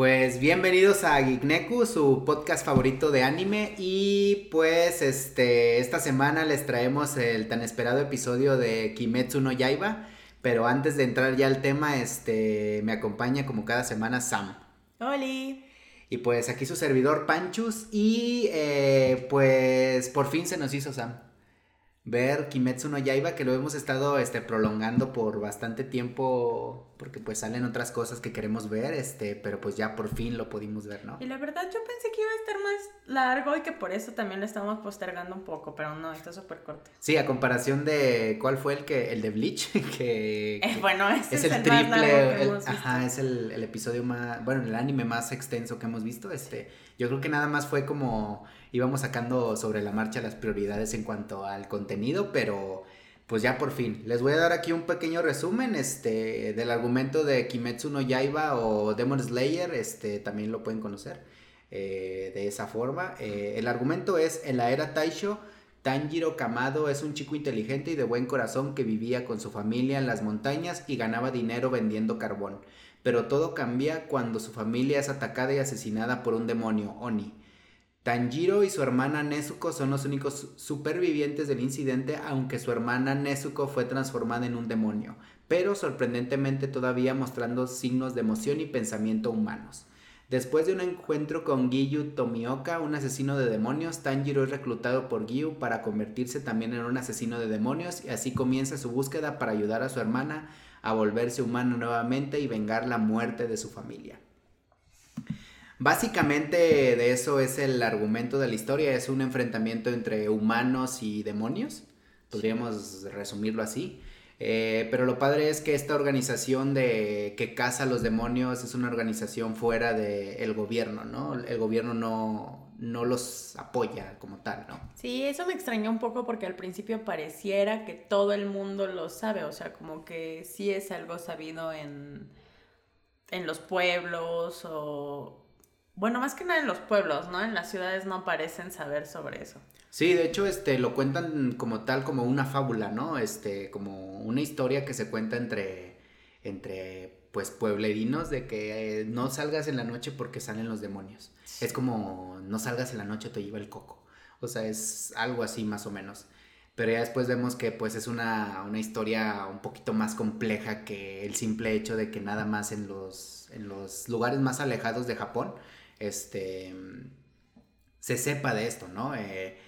Pues bienvenidos a Geekneku, su podcast favorito de anime y pues este esta semana les traemos el tan esperado episodio de Kimetsu no Yaiba, pero antes de entrar ya al tema, este me acompaña como cada semana Sam. ¡Holi! Y pues aquí su servidor Panchus y eh, pues por fin se nos hizo Sam ver Kimetsu no Yaiba, que lo hemos estado este, prolongando por bastante tiempo, porque pues salen otras cosas que queremos ver, este, pero pues ya por fin lo pudimos ver, ¿no? Y la verdad yo pensé que iba a estar más largo y que por eso también lo estamos postergando un poco, pero no, está súper corto. Sí, a comparación de, ¿cuál fue el que, el de Bleach? que, eh, bueno, ese es, el, triple, ajá, es el, el episodio más, bueno, el anime más extenso que hemos visto, este, yo creo que nada más fue como íbamos sacando sobre la marcha las prioridades en cuanto al contenido, pero pues ya por fin. Les voy a dar aquí un pequeño resumen este, del argumento de Kimetsu no Yaiba o Demon Slayer, este, también lo pueden conocer eh, de esa forma. Eh, el argumento es, en la era Taisho, Tanjiro Kamado es un chico inteligente y de buen corazón que vivía con su familia en las montañas y ganaba dinero vendiendo carbón. Pero todo cambia cuando su familia es atacada y asesinada por un demonio, Oni. Tanjiro y su hermana Nezuko son los únicos supervivientes del incidente, aunque su hermana Nezuko fue transformada en un demonio, pero sorprendentemente todavía mostrando signos de emoción y pensamiento humanos. Después de un encuentro con Giyu Tomioka, un asesino de demonios, Tanjiro es reclutado por Giyu para convertirse también en un asesino de demonios y así comienza su búsqueda para ayudar a su hermana a volverse humano nuevamente y vengar la muerte de su familia. Básicamente de eso es el argumento de la historia, es un enfrentamiento entre humanos y demonios, podríamos resumirlo así. Eh, pero lo padre es que esta organización de que caza a los demonios es una organización fuera del gobierno, ¿no? El gobierno no, no los apoya como tal, ¿no? Sí, eso me extrañó un poco porque al principio pareciera que todo el mundo lo sabe, o sea, como que sí es algo sabido en, en los pueblos o, bueno, más que nada en los pueblos, ¿no? En las ciudades no parecen saber sobre eso. Sí, de hecho, este, lo cuentan como tal, como una fábula, ¿no? Este, como una historia que se cuenta entre, entre, pues, pueblerinos de que eh, no salgas en la noche porque salen los demonios. Es como, no salgas en la noche, te lleva el coco. O sea, es algo así más o menos. Pero ya después vemos que, pues, es una, una historia un poquito más compleja que el simple hecho de que nada más en los, en los lugares más alejados de Japón, este, se sepa de esto, ¿no? Eh,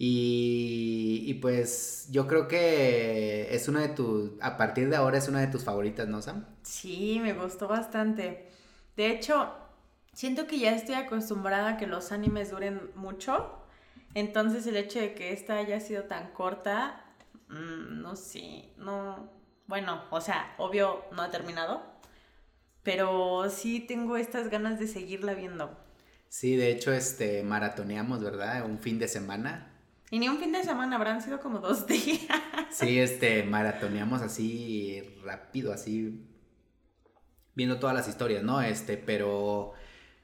y, pues yo creo que es una de tus, a partir de ahora es una de tus favoritas, ¿no, Sam? Sí, me gustó bastante. De hecho, siento que ya estoy acostumbrada a que los animes duren mucho. Entonces el hecho de que esta haya sido tan corta, mm, no sé, no... Bueno, o sea, obvio no ha terminado, pero sí tengo estas ganas de seguirla viendo. Sí, de hecho, este, maratoneamos, ¿verdad? Un fin de semana. Y ni un fin de semana, habrán sido como dos días. Sí, este, maratoneamos así rápido, así, viendo todas las historias, ¿no? Este, pero,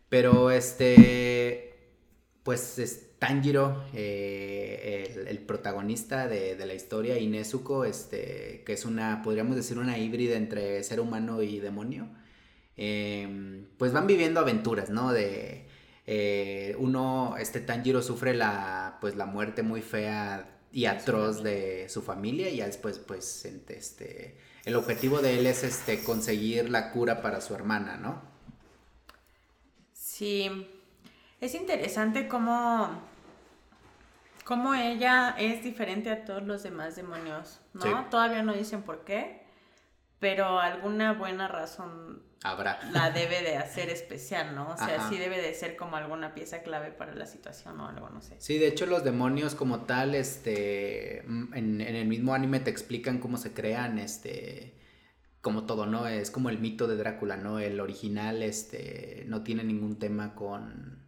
pero, este, pues, es Tanjiro, eh, el, protagonista de, de, la historia, y Nezuko, este, que es una, podríamos decir, una híbrida entre ser humano y demonio Em, pues van viviendo aventuras, ¿no? De eh, uno, este Tanjiro sufre la, pues la muerte muy fea y atroz de su familia y ya después, pues, este, el objetivo de él es, este, conseguir la cura para su hermana, ¿no? Sí, es interesante cómo, cómo ella es diferente a todos los demás demonios, ¿no? Todavía no dicen por qué, pero alguna buena razón habrá. La debe de hacer especial, ¿no? O sea, sí debe de ser como alguna pieza clave para la situación o algo, no sé. Sí, de hecho los demonios como tal, este, mm, en, el mismo anime te explican cómo se crean, este, como todo, ¿no? Es como el mito de Drácula, ¿no? El original, este, no tiene ningún tema con,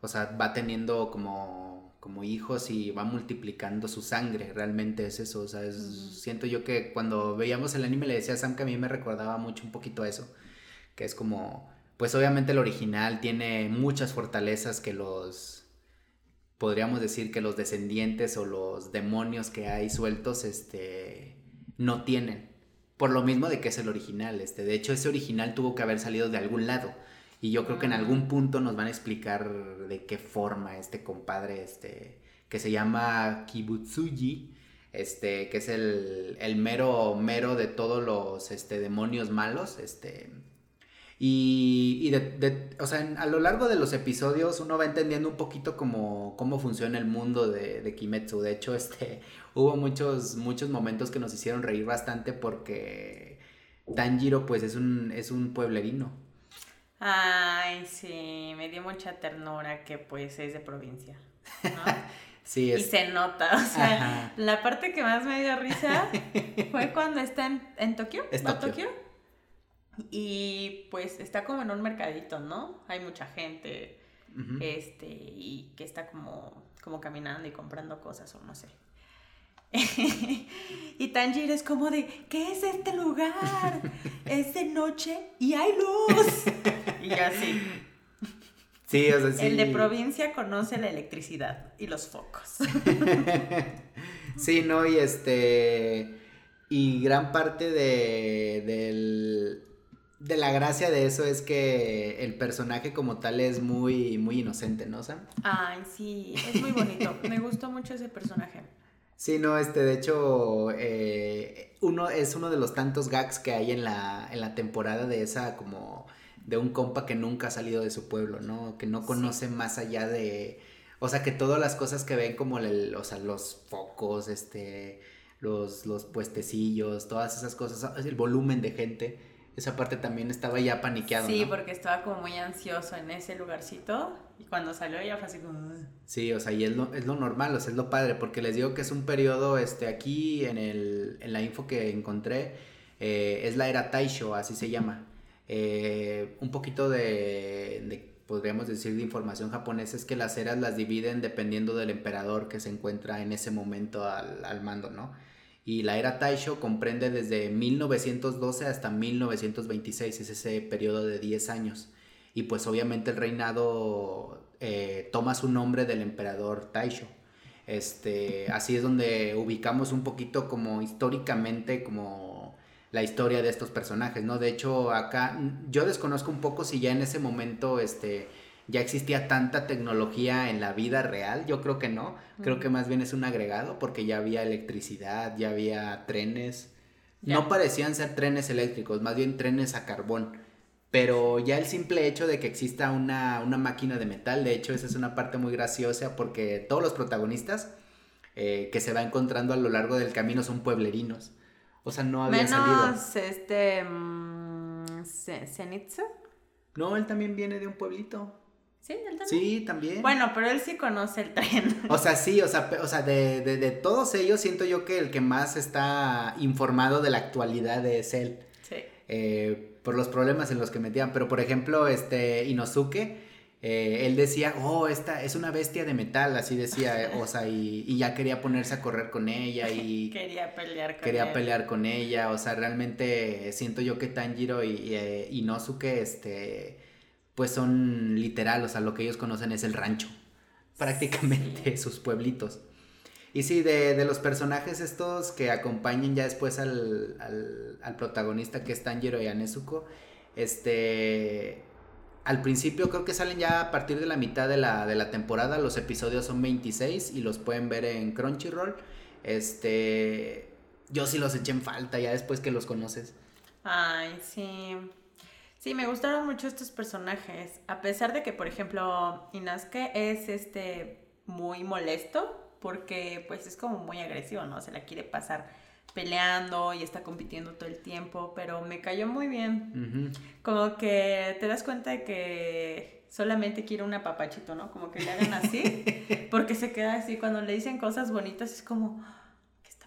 o sea, va teniendo como, como hijos y va multiplicando su sangre, realmente es eso, o sea, siento yo que cuando veíamos el anime le decía a Sam que a mí me recordaba mucho un poquito a eso que es como, pues obviamente el original tiene muchas fortalezas que los, podríamos decir que los descendientes o los demonios que hay sueltos, este, no tienen. Por lo mismo de que es el original, este, de hecho ese original tuvo que haber salido de algún lado. Y yo creo que en algún punto nos van a explicar de qué forma este compadre, este, que se llama Kibutsuji, este, que es el, el mero, mero de todos los, este, demonios malos, este, y, y de, o sea, a lo largo de los episodios uno va entendiendo un poquito cómo, cómo funciona el mundo de, de, Kimetsu. De hecho, este, hubo muchos, muchos momentos que nos hicieron reír bastante porque Tanjiro pues es un, es un pueblerino. Ay, sí, me dio mucha ternura que pues es de provincia, ¿no? sí, es... Y se nota, o sea, la parte que más me dio risa fue cuando está en, en Tokio, es Tokio? Y pues está como en un mercadito, ¿no? Hay mucha gente, este, y que está como, como caminando y comprando cosas o no sé. y Tanjiro es como de, ¿qué es este lugar? es de noche y hay luz. y así. Sí, o sea, sí. El de provincia conoce la electricidad y los focos. sí, no, y este. Y gran parte de, del, de la gracia de eso es que el personaje como tal es muy, muy inocente, ¿no, Sam? Ay, sí, es muy bonito. Me gustó mucho ese personaje. Sí, no, este, de hecho, eh, uno es uno de los tantos gags que hay en la, en la temporada de esa como de un compa que nunca ha salido de su pueblo, ¿no? Que no conoce más allá de, o sea, que todas las cosas que ven como el, o sea, los focos, este, los, los puestecillos, todas esas cosas, el volumen de gente, esa parte también estaba ya paniqueado. Sí, porque estaba como muy ansioso en ese lugarcito y cuando salió ya fue así como... Sí, o sea, y es lo, es lo normal, o sea, es lo padre, porque les digo que es un periodo, este, aquí en, el, en la info que encontré, eh, es la era Taisho, así se llama. Eh, un poquito de, de, podríamos decir, de información japonesa es que las eras las dividen dependiendo del emperador que se encuentra en ese momento al, al mando, ¿no? Y la era Taisho comprende desde 1912 hasta 1926, es ese periodo de 10 años. Y pues obviamente el reinado eh, toma su nombre del emperador Taisho. Este, así es donde ubicamos un poquito como históricamente como la historia de estos personajes, ¿no? De hecho, acá yo desconozco un poco si ya en ese momento este ya existía tanta tecnología en la vida real, yo creo que no, creo que más bien es un agregado porque ya había electricidad, ya había trenes, no parecían ser trenes eléctricos, más bien trenes a carbón, pero ya el simple hecho de que exista una, una máquina de metal, de hecho esa es una parte muy graciosa porque todos los protagonistas eh, que se va encontrando a lo largo del camino son pueblerinos. O sea, no había Menos este... Um, ¿Zenitsu? No, él también viene de un pueblito. ¿Sí? ¿Él también? Sí, también. Bueno, pero él sí conoce el tren. O sea, sí, o sea, o sea de, de, de, todos ellos siento yo que el que más está informado de la actualidad es él. Sí. Eh, por los problemas en los que metían. Pero, por ejemplo, este Inosuke, eh, él decía, oh, esta es una bestia de metal, así decía, o sea, y, y, ya quería ponerse a correr con ella y... quería pelear con Quería pelear con ella, o sea, realmente siento yo que Tanjiro y, y eh, Inosuke, este pues son literal, o sea, lo que ellos conocen es el rancho, prácticamente sus pueblitos. Y sí, de, los personajes estos que acompañan ya después al, al, protagonista que es Tanjiro y Anezuko, este, al principio creo que salen ya a partir de la mitad de la, de la temporada, los episodios son 26 y los pueden ver en Crunchyroll. Este, yo sí los eché en falta ya después que los conoces. Ay, sí. Sí, me gustaron mucho estos personajes. A pesar de que, por ejemplo, Inasuke es este muy molesto, porque pues es como muy agresivo, ¿no? Se la quiere pasar peleando y está compitiendo todo el tiempo, pero me cayó muy bien. Como que te das cuenta de que solamente quiere un apapachito, ¿no? Como que le hagan así, porque se queda así cuando le dicen cosas bonitas, es como,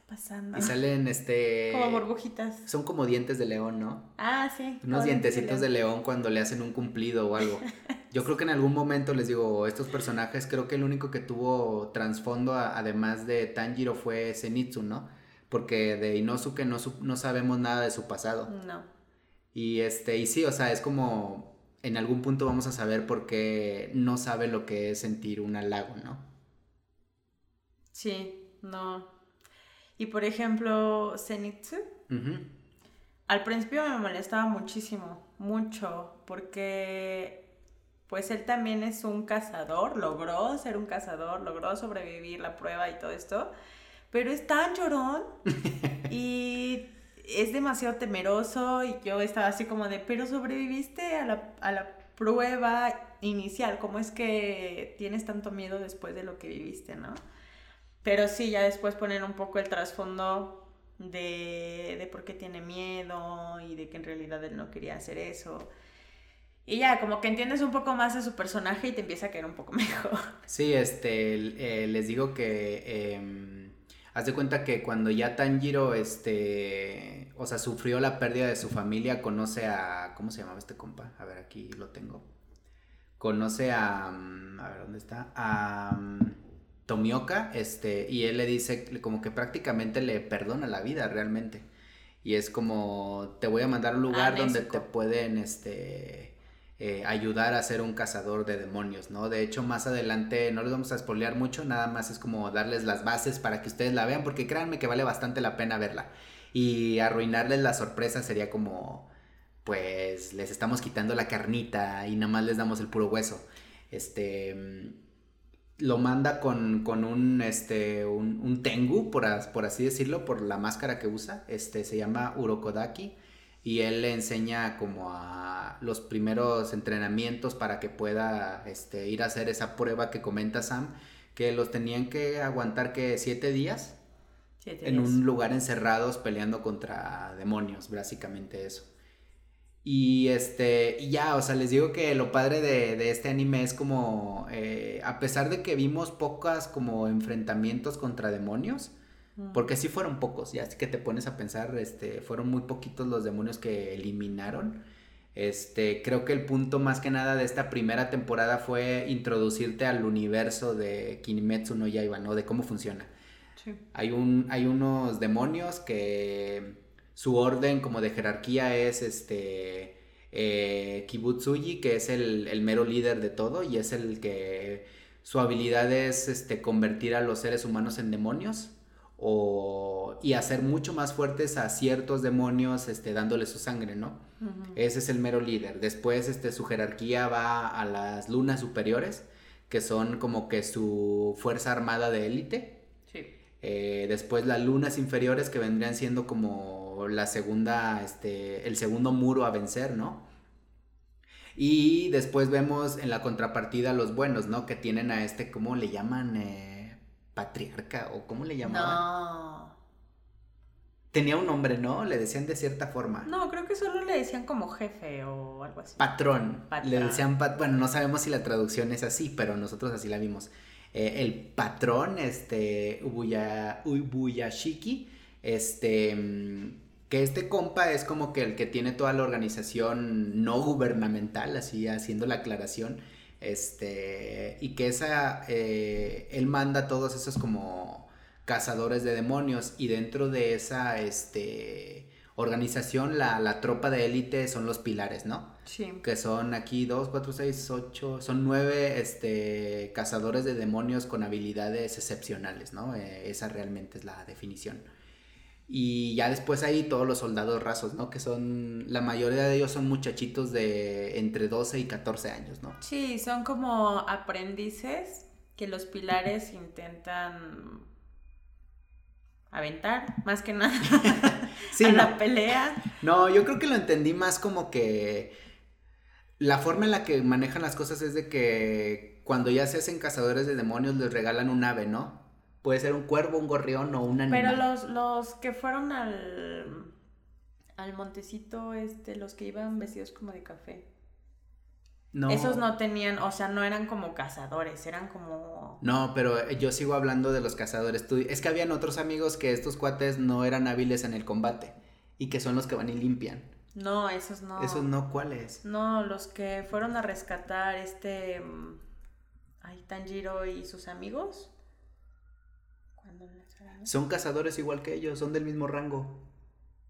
pasando? Y salen este... Como burbujitas. Son como dientes de león, ¿no? Ah, sí. Unos dientecitos de león. cuando le hacen un cumplido o algo. Yo creo que en algún momento les digo, estos personajes, creo que el único que tuvo trasfondo además de Tanjiro fue Zenitsu, ¿no? Porque de Inosuke no, no sabemos nada de su pasado. No. Y este, y sí, o sea, es como en algún punto vamos a saber por qué no sabe lo que es sentir un halago, ¿no? Sí, no, y por ejemplo, Zenitsu. Al principio me molestaba muchísimo, mucho, porque pues él también es un cazador, logró ser un cazador, logró sobrevivir la prueba y todo esto, pero es tan llorón y es demasiado temeroso y yo estaba así como de, pero sobreviviste a la, a la prueba inicial, ¿cómo es que tienes tanto miedo después de lo que viviste, no? Pero sí, ya después ponen un poco el trasfondo de, de por qué tiene miedo y de que en realidad él no quería hacer eso. Y ya, como que entiendes un poco más de su personaje y te empieza a caer un poco mejor. Sí, este, eh, les digo que, eh, haz de cuenta que cuando ya Tanjiro, este, o sea, sufrió la pérdida de su familia, conoce a, ¿cómo se llamaba este compa? A ver, aquí lo tengo. Conoce a, mm, a ver, ¿dónde está? A mm, Tomioka, este, y él le dice como que prácticamente le perdona la vida realmente. Y es como, te voy a mandar a un lugar donde te pueden, este, eh, ayudar a ser un cazador de demonios, ¿no? De hecho, más adelante no les vamos a spoilear mucho, nada más es como darles las bases para que ustedes la vean, porque créanme que vale bastante la pena verla. Y arruinarles la sorpresa sería como, pues, les estamos quitando la carnita y nada más les damos el puro hueso. Este, lo manda con, con un, este, un, un tengu, por, por así decirlo, por la máscara que usa, este, se llama Urokodaki. Y él le enseña como a los primeros entrenamientos para que pueda este, ir a hacer esa prueba que comenta Sam, que los tenían que aguantar que siete días en un lugar encerrados peleando contra demonios, básicamente eso. Y este, y ya, o sea, les digo que lo padre de, este anime es como, eh, a pesar de que vimos pocas como enfrentamientos contra demonios, porque sí fueron pocos, ya así que te pones a pensar, este, fueron muy poquitos los demonios que eliminaron. Este, creo que el punto más que nada de esta primera temporada fue introducirte al universo de Kimetsu no Yaiba, ¿no? De cómo funciona. Sí. Hay, un, hay unos demonios que su orden como de jerarquía es este eh, Kibutsuji, que es el, el, mero líder de todo y es el que su habilidad es este, convertir a los seres humanos en demonios o, y hacer mucho más fuertes a ciertos demonios este, dándole su sangre, ¿no? Ese es el mero líder. Después este, su jerarquía va a las lunas superiores, que son como que su fuerza armada de élite. Sí. Eh, después las lunas inferiores que vendrían siendo como la segunda, este, el segundo muro a vencer, ¿no? Y después vemos en la contrapartida los buenos, ¿no? Que tienen a este, ¿cómo le llaman? Eh, patriarca o cómo le llamaban. No. Tenía un nombre, ¿no? Le decían de cierta forma. No, creo que solo le decían como jefe o algo así. Patrón. Le decían, bueno, no sabemos si la traducción es así, pero nosotros así la vimos. Eh, el patrón, este, Ubuya, Ubuyashiki, este, mm, que este compa es como que el que tiene toda la organización no gubernamental, así haciendo la aclaración este, y que esa, eh, él manda a todos esos como cazadores de demonios y dentro de esa, este, organización, la, la tropa de élite son los pilares, ¿no? Sí. Que son aquí dos, cuatro, seis, ocho, son nueve, este, cazadores de demonios con habilidades excepcionales, ¿no? Eh, esa realmente es la definición. Y ya después hay todos los soldados rasos, ¿no? Que son, la mayoría de ellos son muchachitos de entre 12 y 14 años, ¿no? Sí, son como aprendices que los pilares intentan aventar, más que nada, sí, a la pelea. No, yo creo que lo entendí más como que la forma en la que manejan las cosas es de que cuando ya se hacen cazadores de demonios les regalan un ave, ¿no? Puede ser un cuervo, un gorrión o un animal. Pero los, los que fueron al, al montecito, este, los que iban vestidos como de café. No. Esos no tenían, o sea, no eran como cazadores, eran como... No, pero yo sigo hablando de los cazadores. es que habían otros amigos que estos cuates no eran hábiles en el combate y que son los que van y limpian. No, esos no. ¿Esos no cuáles? No, los que fueron a rescatar este... Mm, ay, Tanjiro y sus amigos. Son cazadores igual que ellos, son del mismo rango.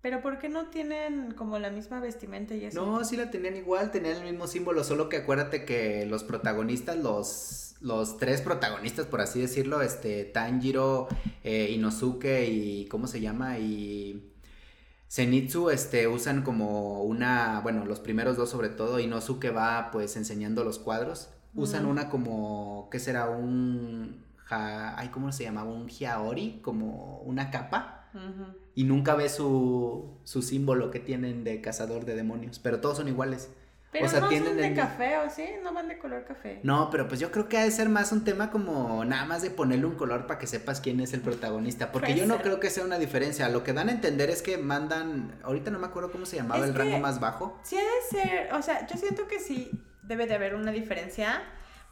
Pero ¿por qué no tienen como la misma vestimenta y eso? No, sí la tenían igual, tenían el mismo símbolo, solo que acuérdate que los protagonistas, los, los tres protagonistas, por así decirlo, este, Tanjiro, eh, Inosuke y, ¿cómo se llama? Y... Zenitsu este, usan como una, bueno, los primeros dos sobre todo, y Nosuke va pues enseñando los cuadros. Usan una como, ¿qué será? Un, ay, ¿cómo se llamaba? Un hiaori, como una capa. Y nunca ve su, su símbolo que tienen de cazador de demonios, pero todos son iguales. Pero o sea, no son de café, ¿o sí? No van de color café. No, pero pues yo creo que ha de ser más un tema como nada más de ponerle un color para que sepas quién es el protagonista. Porque yo no creo que sea una diferencia. Lo que dan a entender es que mandan. Ahorita no me acuerdo cómo se llamaba el rango más bajo. Sí, ha de ser. O sea, yo siento que sí debe de haber una diferencia.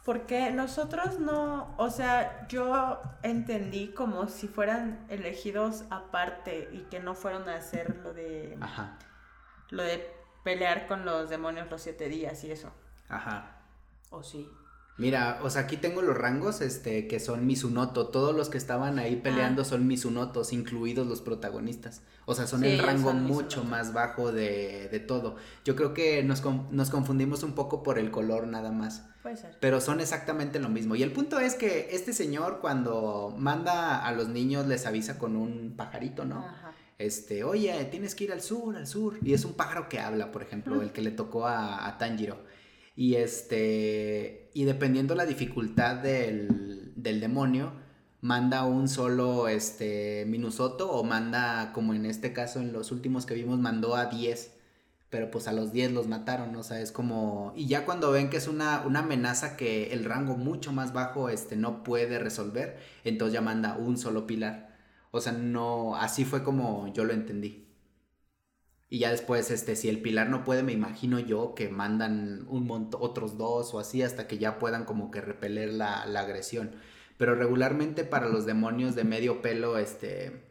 Porque nosotros no, o sea, yo entendí como si fueran elegidos aparte y que no fueron a hacer lo de... Ajá. Lo de pelear con los demonios los siete días y eso. Ajá. ¿O sí? Mira, o sea, aquí tengo los rangos, este, que son Misunoto. Todos los que estaban ahí peleando ah. son Misunotos, incluidos los protagonistas. O sea, son el rango mucho más bajo de, de, todo. Yo creo que nos, nos, confundimos un poco por el color nada más. Puede ser. Pero son exactamente lo mismo. Y el punto es que este señor cuando manda a los niños les avisa con un pajarito, ¿no? Ajá este, oye, tienes que ir al sur, al sur. Y es un pájaro que habla, por ejemplo, el que le tocó a, Tanjiro. Y este, y dependiendo la dificultad del, del demonio, manda un solo este, Minusoto o manda, como en este caso, en los últimos que vimos, mandó a 10. Pero pues a los 10 los mataron, o sea, es como... Y ya cuando ven que es una, una amenaza que el rango mucho más bajo este, no puede resolver, entonces ya manda un solo pilar. O sea, no, así fue como yo lo entendí. Y ya después, este, si el pilar no puede, me imagino yo que mandan un montón, otros dos o así, hasta que ya puedan como que repeler la, agresión. Pero regularmente para los demonios de medio pelo, este,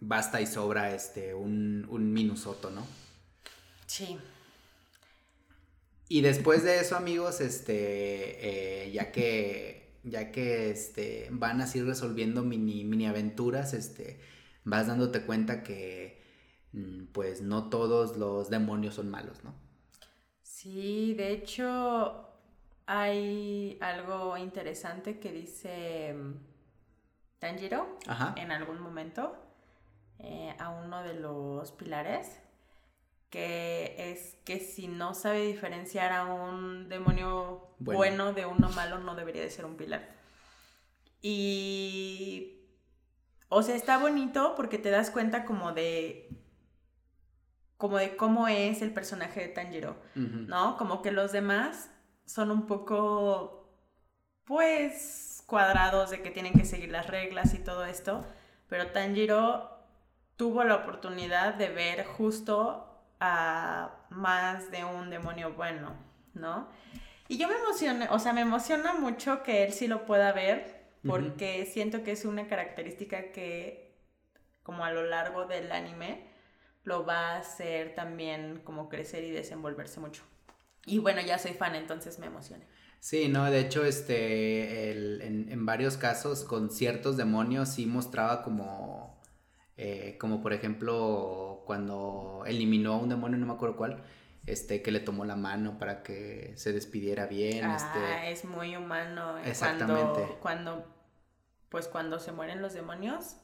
basta y sobra, este, un, un minusoto, ¿no? Sí. Y después de eso, amigos, este, eh, ya que ya que este, van así resolviendo mini, mini aventuras, este, vas dándote cuenta que pues no todos los demonios son malos, ¿no? Sí, de hecho hay algo interesante que dice mm, Tanjiro en algún momento eh, a uno de los pilares que es que si no sabe diferenciar a un demonio bueno. de uno malo, no debería de ser un pilar. Y... O sea, está bonito porque te das cuenta como de... como de cómo es el personaje de Tanjiro, ¿no? Como que los demás son un poco, pues, cuadrados de que tienen que seguir las reglas y todo esto, pero Tanjiro tuvo la oportunidad de ver justo a más de un demonio bueno, ¿no? Y yo me emocioné, o sea, me emociona mucho que él sí lo pueda ver, porque siento que es una característica que, como a lo largo del anime, lo va a hacer también como crecer y desenvolverse mucho. Y bueno, ya soy fan, entonces me emocioné. Sí, no, de hecho, este, en, en, varios casos con ciertos demonios sí mostraba como eh, como por ejemplo cuando eliminó a un demonio, no me acuerdo cuál, este, que le tomó la mano para que se despidiera bien. Ah, este... es muy humano. Eh, Exactamente. Cuando, pues cuando se mueren los demonios,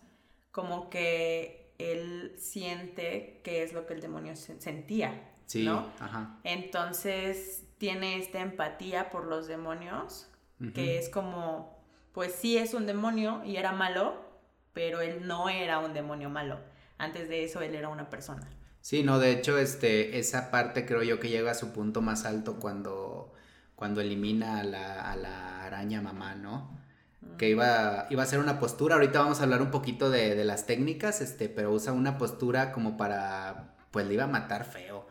como que él siente que es lo que el demonio sentía. Sí, ¿no? ajá. Entonces tiene esta empatía por los demonios, que es como, pues sí es un demonio y era malo, pero él no era un demonio malo. Antes de eso él era una persona. Sí, no, de hecho, este, esa parte creo yo que llega a su punto más alto cuando, cuando elimina a la, araña mamá, ¿no? Que iba, iba a ser una postura, ahorita vamos a hablar un poquito de, de, las técnicas, este, pero usa una postura como para, pues le iba a matar feo.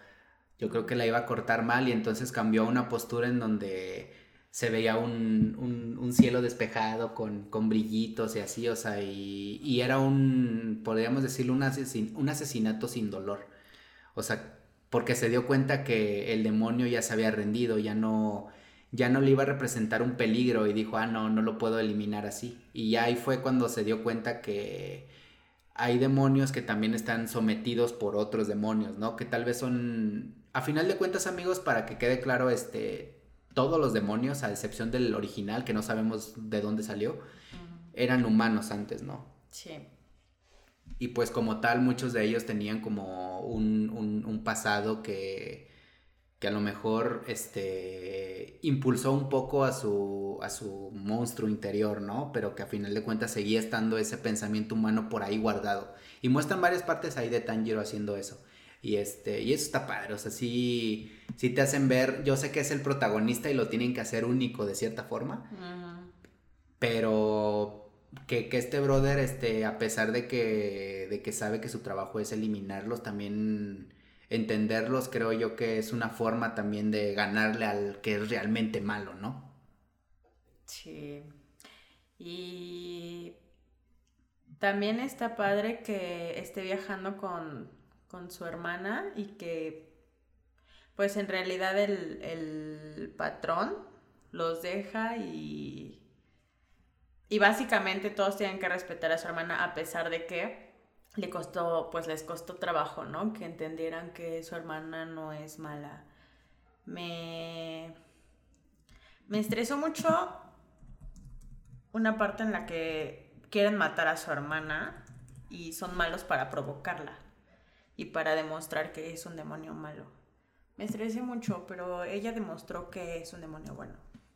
Yo creo que la iba a cortar mal y entonces cambió a una postura en donde se veía un, un, cielo despejado con, con, brillitos y así, o sea, y, y era un, podríamos decirlo, un, un asesinato sin dolor. O sea, porque se dio cuenta que el demonio ya se había rendido, ya no, ya no le iba a representar un peligro y dijo, ah, no, no lo puedo eliminar así. Y ahí fue cuando se dio cuenta que hay demonios que también están sometidos por otros demonios, ¿no? Que tal vez son, a final de cuentas, amigos, para que quede claro, este, todos los demonios, a excepción del original, que no sabemos de dónde salió, eran humanos antes, ¿no? Sí. y pues como tal muchos de ellos tenían como un, un, pasado que, que, a lo mejor este, impulsó un poco a su, a su monstruo interior, ¿no? Pero que a final de cuentas seguía estando ese pensamiento humano por ahí guardado. Y muestran varias partes ahí de Tanjiro haciendo eso. Y, este, y eso está padre, o sea, sí, te hacen ver, yo sé que es el protagonista y lo tienen que hacer único de cierta forma, pero que, este brother, este, a pesar de que, de que sabe que su trabajo es eliminarlos, también entenderlos, creo yo que es una forma también de ganarle al que es realmente malo, ¿no? Sí. Y también está padre que esté viajando con con su hermana y que pues en realidad el, patrón los deja y y básicamente todos tienen que respetar a su hermana a pesar de que le costó pues les costó trabajo no que entendieran que su hermana no es mala me me estresó mucho una parte en la que quieren matar a su hermana y son malos para provocarla y para demostrar que es un demonio malo. Me estresé mucho, pero ella demostró que es un demonio bueno.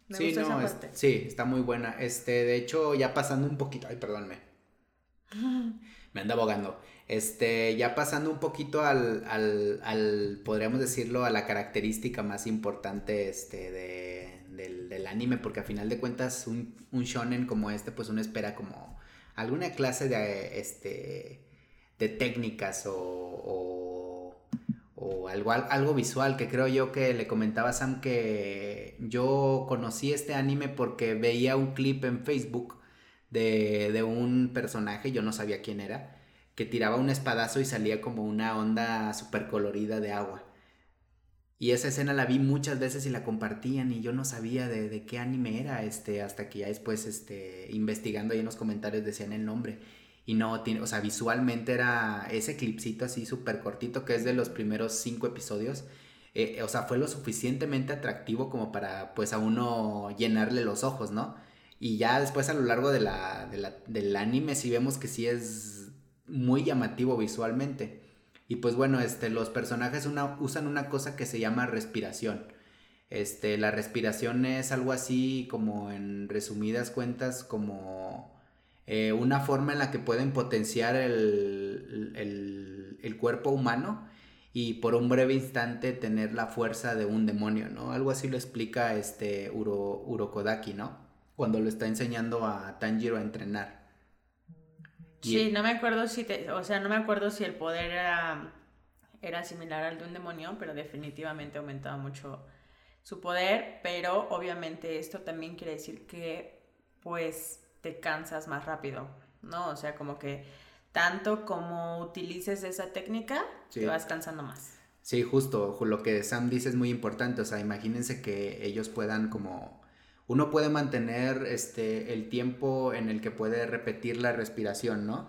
Me sí, esa parte. sí, está muy buena. Este, de hecho, ya pasando un poquito, ay, perdónme. Me anda abogando. Este, ya pasando un poquito al, al, podríamos decirlo, a la característica más importante este, de, del, del, anime, porque a final de cuentas un, un shonen como este, pues uno espera como alguna clase de, este, de técnicas o, o, algo, algo visual, que creo yo que le comentaba a Sam que yo conocí este anime porque veía un clip en Facebook de, de un personaje, yo no sabía quién era, que tiraba un espadazo y salía como una onda súper colorida de agua. Y esa escena la vi muchas veces y la compartían y yo no sabía de, de, qué anime era, este, hasta que ya después, este, investigando ahí en los comentarios decían el nombre. Y no tiene, o sea, visualmente era ese clipcito así súper cortito que es de los primeros cinco episodios. Eh, o sea, fue lo suficientemente atractivo como para pues a uno llenarle los ojos, ¿no? Y ya después a lo largo de la, del anime sí vemos que sí es muy llamativo visualmente. Y pues bueno, este, los personajes usan una cosa que se llama respiración. Este, la respiración es algo así como en resumidas cuentas como eh, una forma en la que pueden potenciar el, el, cuerpo humano y por un breve instante tener la fuerza de un demonio, ¿no? Algo así lo explica este Uro, Urokodaki, ¿no? Cuando lo está enseñando a Tanjiro a entrenar. Sí, no me acuerdo si, o sea, no me acuerdo si el poder era, era similar al de un demonio, pero definitivamente aumentaba mucho su poder, pero obviamente esto también quiere decir que, pues, te cansas más rápido, ¿no? O sea, como que tanto como utilices esa técnica, te vas cansando más. Sí, justo, lo que Sam dice es muy importante, o sea, imagínense que ellos puedan como uno puede mantener este el tiempo en el que puede repetir la respiración, ¿no?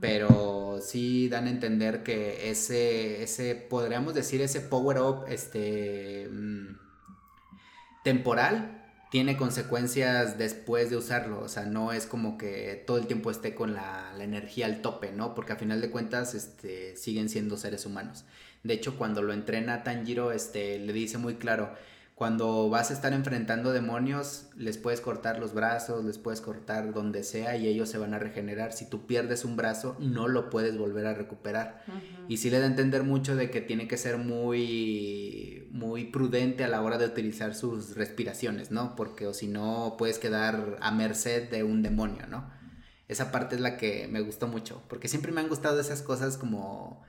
Pero sí dan a entender que ese ese podríamos decir ese power up este mm, temporal tiene consecuencias después de usarlo, o sea, no es como que todo el tiempo esté con la, energía al tope, ¿no? Porque a final de cuentas este, siguen siendo seres humanos. De hecho, cuando lo entrena Tanjiro, este, le dice muy claro, cuando vas a estar enfrentando demonios, les puedes cortar los brazos, les puedes cortar donde sea y ellos se van a regenerar. Si tú pierdes un brazo, no lo puedes volver a recuperar. Y sí le da a entender mucho de que tiene que ser muy, muy prudente a la hora de utilizar sus respiraciones, ¿no? Porque o si no, puedes quedar a merced de un demonio, ¿no? Esa parte es la que me gustó mucho, porque siempre me han gustado esas cosas como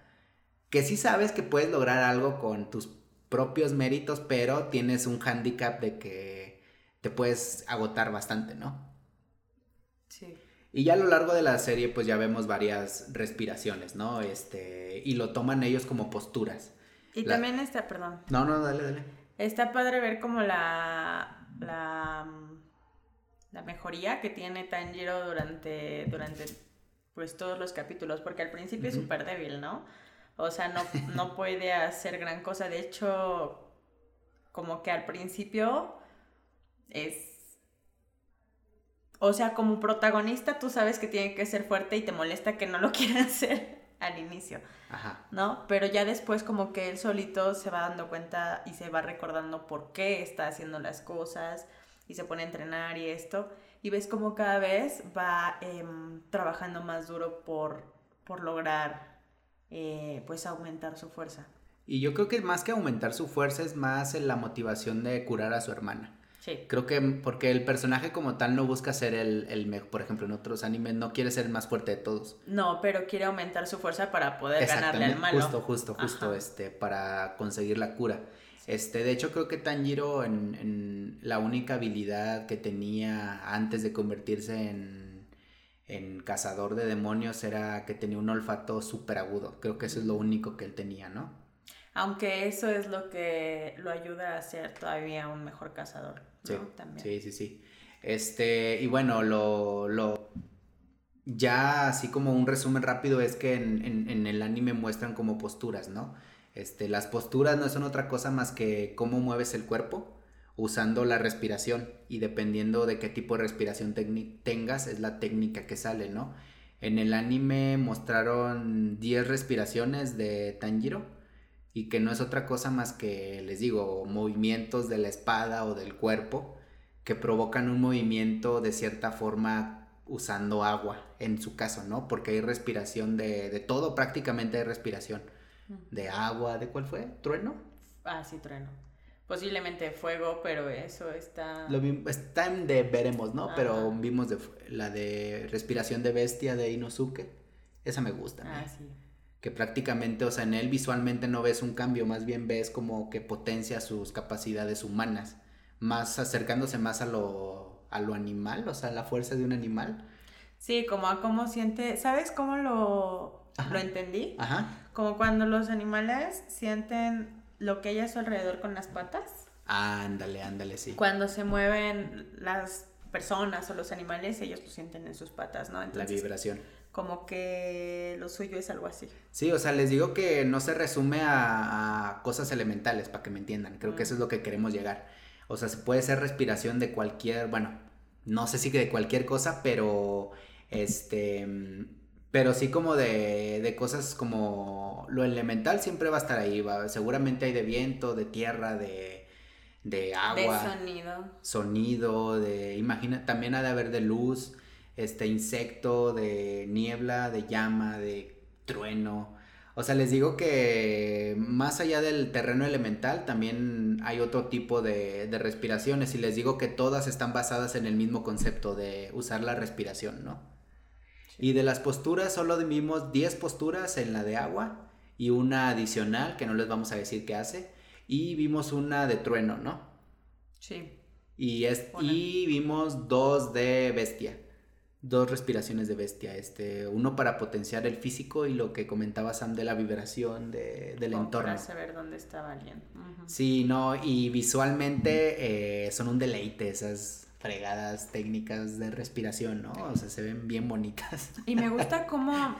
que sí sabes que puedes lograr algo con tus propios méritos, pero tienes un handicap de que te puedes agotar bastante, ¿no? Sí. Y ya a lo largo de la serie, pues ya vemos varias respiraciones, ¿no? Este, y lo toman ellos como posturas. Y también está, perdón. No, no, dale, dale. Está padre ver como la, la, la mejoría que tiene Tanjiro durante, durante, pues todos los capítulos, porque al principio es súper débil, ¿no? O sea, no, no puede hacer gran cosa. De hecho, como que al principio es o sea, como protagonista tú sabes que tiene que ser fuerte y te molesta que no lo quieran ser al inicio. Ajá. ¿No? Pero ya después como que él solito se va dando cuenta y se va recordando por qué está haciendo las cosas y se pone a entrenar y esto. Y ves como cada vez va em, trabajando más duro por, por lograr eh, pues aumentar su fuerza. Y yo creo que más que aumentar su fuerza es más la motivación de curar a su hermana. Sí. Creo que porque el personaje como tal no busca ser el, el mejor, por ejemplo, en otros animes no quiere ser el más fuerte de todos. No, pero quiere aumentar su fuerza para poder ganarle al malo. Justo, justo, justo, este, para conseguir la cura. Este, de hecho, creo que Tanjiro en, en, la única habilidad que tenía antes de convertirse en, en cazador de demonios era que tenía un olfato súper agudo. Creo que eso es lo único que él tenía, ¿no? Aunque eso es lo que lo ayuda a ser todavía un mejor cazador. Sí, sí, sí, sí. Este, y bueno, lo, lo, ya así como un resumen rápido es que en, en, el anime muestran como posturas, ¿no? Este, las posturas no son otra cosa más que cómo mueves el cuerpo usando la respiración y dependiendo de qué tipo de respiración tengas es la técnica que sale, ¿no? En el anime mostraron 10 respiraciones de Tanjiro y que no es otra cosa más que, les digo, movimientos de la espada o del cuerpo que provocan un movimiento de cierta forma usando agua, en su caso, ¿no? Porque hay respiración de, de todo, prácticamente hay respiración. De agua, ¿de cuál fue? ¿Trueno? Ah, sí, trueno. Posiblemente fuego, pero eso está... Lo está en de veremos, ¿no? Pero vimos de, la de respiración de bestia de Inosuke. Esa me gusta. Ah, sí que prácticamente, o sea, en él visualmente no ves un cambio, más bien ves como que potencia sus capacidades humanas, más acercándose más a lo, a lo animal, o sea, la fuerza de un animal. Sí, como a cómo siente, ¿sabes cómo lo, lo entendí? Ajá. Como cuando los animales sienten lo que hay a su alrededor con las patas. Ándale, ándale, sí. Cuando se mueven las personas o los animales, ellos lo sienten en sus patas, ¿no? la vibración como que lo suyo es algo así. Sí, o sea, les digo que no se resume a, cosas elementales, para que me entiendan. Creo que eso es lo que queremos llegar. O sea, se puede ser respiración de cualquier, bueno, no sé si que de cualquier cosa, pero este, pero sí como de, de cosas como lo elemental siempre va a estar ahí, va, seguramente hay de viento, de tierra, de, de agua. De sonido. Sonido, de, imagina, también ha de haber de luz este insecto, de niebla, de llama, de trueno. O sea, les digo que más allá del terreno elemental también hay otro tipo de, de, respiraciones y les digo que todas están basadas en el mismo concepto de usar la respiración, ¿no? Y de las posturas solo vimos 10 posturas en la de agua y una adicional que no les vamos a decir qué hace y vimos una de trueno, ¿no? Sí. Y, es, y vimos dos de bestia dos respiraciones de bestia, este, uno para potenciar el físico y lo que comentaba Sam de la vibración de, del entorno. Para saber dónde estaba alguien. Sí, no, y visualmente eh, son un deleite esas fregadas técnicas de respiración, ¿no? O sea, se ven bien bonitas. Y me gusta cómo,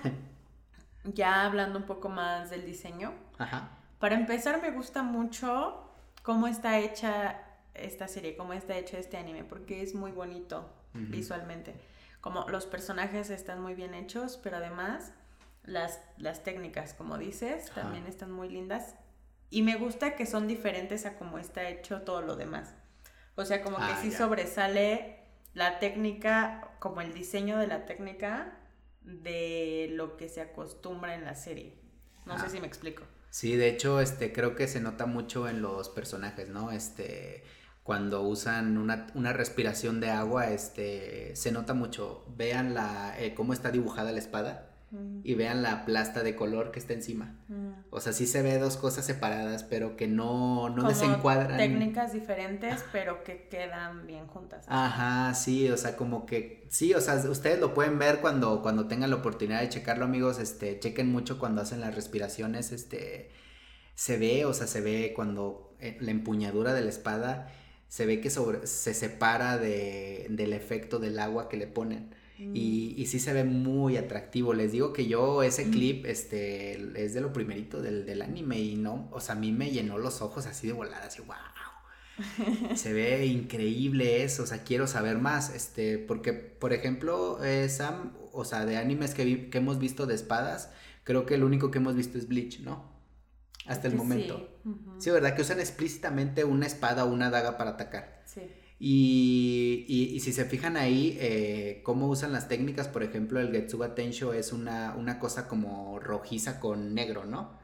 ya hablando un poco más del diseño, Ajá. para empezar me gusta mucho cómo está hecha esta serie, cómo está hecho este anime, porque es muy bonito visualmente como los personajes están muy bien hechos, pero además las, las técnicas, como dices, también están muy lindas. Y me gusta que son diferentes a cómo está hecho todo lo demás. O sea, como que ah, sí sobresale la técnica, como el diseño de la técnica de lo que se acostumbra en la serie. No sé si me explico. Sí, de hecho, este, creo que se nota mucho en los personajes, ¿no? Este, cuando usan una, una, respiración de agua, este, se nota mucho. Vean la, eh, cómo está dibujada la espada mm. y vean la plasta de color que está encima. Mm. O sea, sí se ve dos cosas separadas, pero que no, no desencuadran. Técnicas diferentes, pero que quedan bien juntas. Ajá, sí, o sea, como que, sí, o sea, ustedes lo pueden ver cuando, cuando tengan la oportunidad de checarlo, amigos, este, chequen mucho cuando hacen las respiraciones, este, se ve, o sea, se ve cuando eh, la empuñadura de la espada se ve que sobre, se separa de, del efecto del agua que le ponen. Mm. Y, y, sí se ve muy atractivo. Les digo que yo ese mm. clip este, es de lo primerito del, del, anime y no, o sea, a mí me llenó los ojos así de volada, así, wow. Se ve increíble eso, o sea, quiero saber más, este, porque, por ejemplo, eh, Sam, o sea, de animes que, que hemos visto de espadas, creo que el único que hemos visto es Bleach, ¿no? Hasta el momento. Sí. ¿verdad? Que usan explícitamente una espada o una daga para atacar. Y, y, si se fijan ahí, eh, cómo usan las técnicas, por ejemplo, el Getsuba Tensho es una, una cosa como rojiza con negro, ¿no?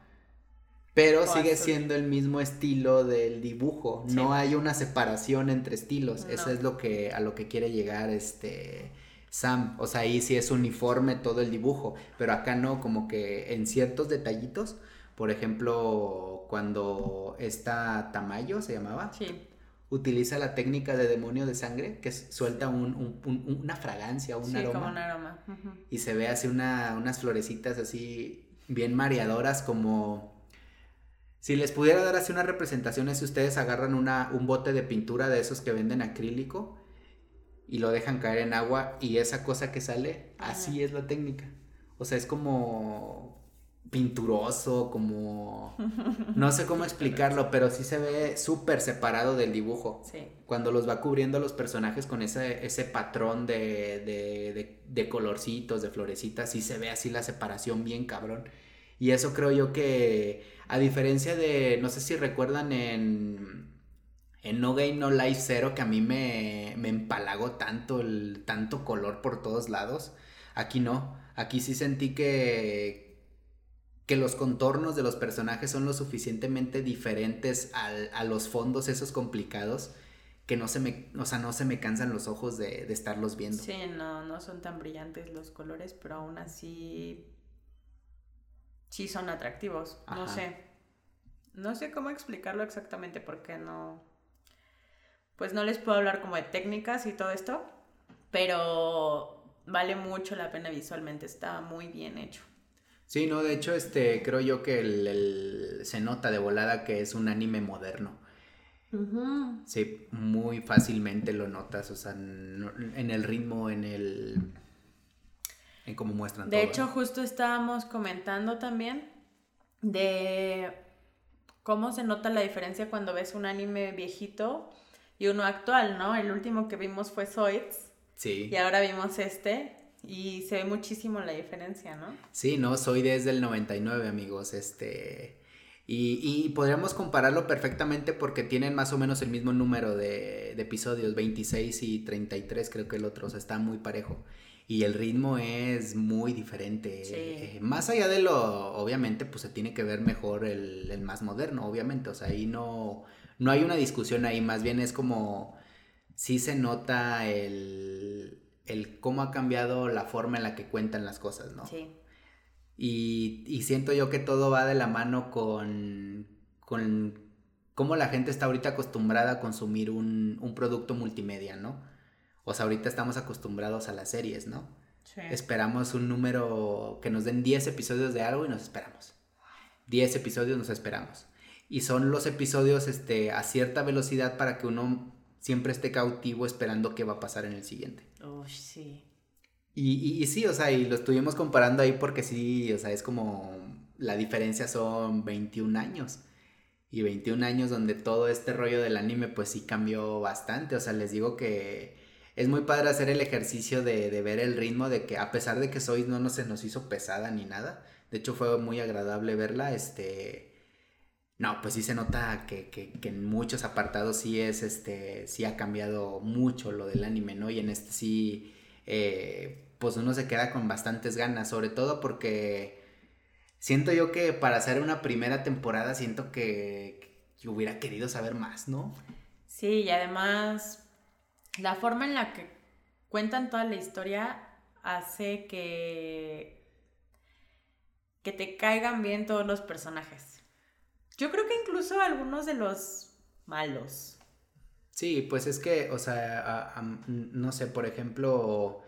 Pero sigue siendo el mismo estilo del dibujo. No hay una separación entre estilos. Eso es lo que a lo que quiere llegar este Sam. O sea, ahí sí es uniforme todo el dibujo. Pero acá no, como que en ciertos detallitos. Por ejemplo, cuando está Tamayo se llamaba. Sí. Utiliza la técnica de demonio de sangre, que suelta una fragancia, un aroma. Como un aroma. Y se ve así una, unas florecitas así bien mareadoras como si les pudiera dar así una representación es si ustedes agarran una, un bote de pintura de esos que venden acrílico y lo dejan caer en agua y esa cosa que sale, así es la técnica. O sea, es como pinturoso, como... No sé cómo explicarlo, pero sí se ve súper separado del dibujo. Sí. Cuando los va cubriendo los personajes con ese, ese patrón de, de, de colorcitos, de florecitas, sí se ve así la separación bien cabrón. Y eso creo yo que a diferencia de, no sé si recuerdan en, en No Game No Life Zero, que a mí me, me empalagó tanto el tanto color por todos lados. Aquí no. Aquí sí sentí que, que los contornos de los personajes son lo suficientemente diferentes a los fondos esos complicados que no se me, o sea, no se me cansan los ojos de, de estarlos viendo. Sí, no, no son tan brillantes los colores, pero aún así sí son atractivos. No sé. No sé cómo explicarlo exactamente porque no. Pues no les puedo hablar como de técnicas y todo esto, pero vale mucho la pena visualmente, está muy bien hecho. Sí, no, de hecho, este, creo yo que el, se nota de volada que es un anime moderno. Sí, muy fácilmente lo notas, o sea, en el ritmo, en el en cómo muestran de hecho, justo estábamos comentando también de cómo se nota la diferencia cuando ves un anime viejito y uno actual, ¿no? El último que vimos fue Zoids. Sí. Y ahora vimos este. Y se ve muchísimo la diferencia, ¿no? Sí, no, soy desde el 99, amigos. Este. Y, y, podríamos compararlo perfectamente porque tienen más o menos el mismo número de, de, episodios, 26 y 33, creo que el otro, o sea, está muy parejo y el ritmo es muy diferente. Eh, más allá de lo, obviamente, pues se tiene que ver mejor el, más moderno, obviamente. O sea, ahí no, no hay una discusión ahí, más bien es como, sí se nota el, el cómo ha cambiado la forma en la que cuentan las cosas, ¿no? Sí. Y, y siento yo que todo va de la mano con, con cómo la gente está ahorita acostumbrada a consumir un, un producto multimedia, ¿no? O sea, ahorita estamos acostumbrados a las series, ¿no? Sí. Esperamos un número que nos den 10 episodios de algo y nos esperamos. 10 episodios nos esperamos. Y son los episodios este, a cierta velocidad para que uno siempre esté cautivo esperando qué va a pasar en el siguiente. Oh, sí. Y, y, sí, o sea, y lo estuvimos comparando ahí porque sí, o sea, es como la diferencia son 21 años. Y 21 años donde todo este rollo del anime pues sí cambió bastante. O sea, les digo que es muy padre hacer el ejercicio de, ver el ritmo, de que a pesar de que Soy no, no se nos hizo pesada ni nada, de hecho fue muy agradable verla, este... No, pues sí se nota que, en muchos apartados sí es, este, sí ha cambiado mucho lo del anime, ¿no? Y en este sí, eh, pues uno se queda con bastantes ganas, sobre todo porque siento yo que para hacer una primera temporada siento que, que hubiera querido saber más, ¿no? Sí, y además la forma en la que cuentan toda la historia hace que que te caigan bien todos los personajes. Yo creo que incluso algunos de los malos. Sí, pues es que, o sea, no sé, por ejemplo,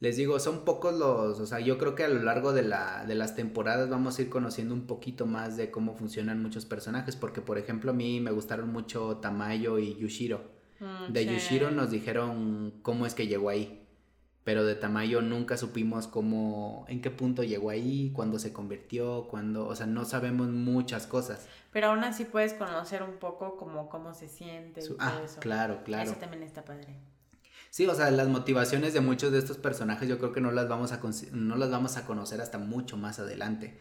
les digo, son pocos los, o sea, yo creo que a lo largo de, la, de las temporadas vamos a ir conociendo un poquito más de cómo funcionan muchos personajes, porque por ejemplo a mí me gustaron mucho Tamayo y Yushiro. Mm, de Yushiro nos dijeron cómo es que llegó ahí. Pero de Tamayo nunca supimos cómo, en qué punto llegó ahí, cuándo se convirtió, cuándo, o sea, no sabemos muchas cosas. Pero aún así puedes conocer un poco como cómo se siente y ah, eso. Claro, claro. Eso también está padre. Sí, o sea, las motivaciones de muchos de estos personajes yo creo que no las vamos a, no las vamos a conocer hasta mucho más adelante.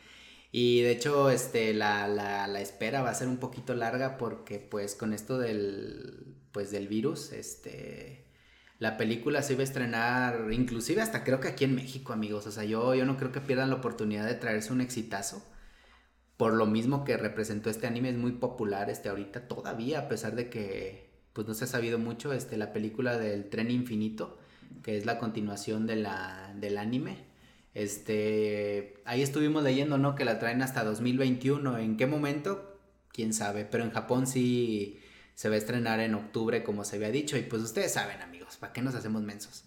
Y de hecho, este, la, la, la espera va a ser un poquito larga porque pues con esto del, pues del virus, este, la película se iba a estrenar, inclusive hasta creo que aquí en México, amigos. O sea, yo, yo no creo que pierdan la oportunidad de traerse un exitazo. Por lo mismo que representó este anime, es muy popular este ahorita todavía, a pesar de que pues no se ha sabido mucho, este, la película del tren infinito, que es la continuación de la, del anime. Este, ahí estuvimos leyendo, ¿no? Que la traen hasta 2021. ¿En qué momento? Quién sabe, pero en Japón sí se va a estrenar en octubre, como se había dicho. Y pues ustedes saben, amigos, ¿para qué nos hacemos mensos?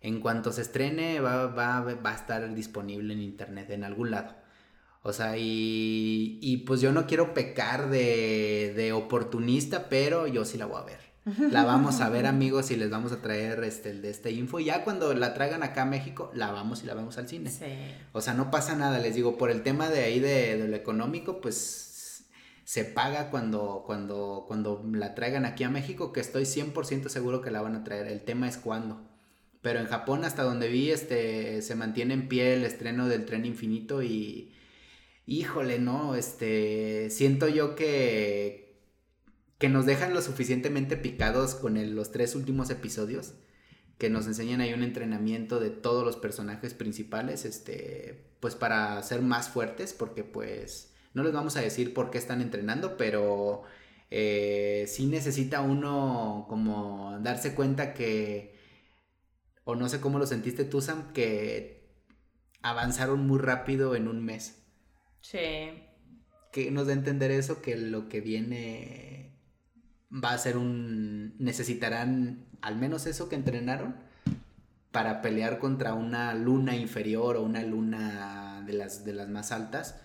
En cuanto se estrene, va, va, va a estar disponible en internet, en algún lado. O sea, y, y pues yo no quiero pecar de, de, oportunista, pero yo sí la voy a ver. La vamos a ver, amigos, y les vamos a traer este, el de este info. Ya cuando la traigan acá a México, la vamos y la vemos al cine. Sí. O sea, no pasa nada, les digo, por el tema de ahí de, de lo económico, pues se paga cuando, cuando, cuando la traigan aquí a México, que estoy 100% seguro que la van a traer. El tema es cuándo. Pero en Japón, hasta donde vi, este, se mantiene en pie el estreno del tren infinito y, híjole, no, este, siento yo que, que nos dejan lo suficientemente picados con los tres últimos episodios, que nos enseñan ahí un entrenamiento de todos los personajes principales, este, pues para ser más fuertes, porque pues no les vamos a decir por qué están entrenando, pero eh, sí necesita uno como darse cuenta que, o no sé cómo lo sentiste tú, Sam, que avanzaron muy rápido en un mes. Sí. Que nos da a entender eso, que lo que viene va a ser un... necesitarán al menos eso que entrenaron para pelear contra una luna inferior o una luna de las, de las más altas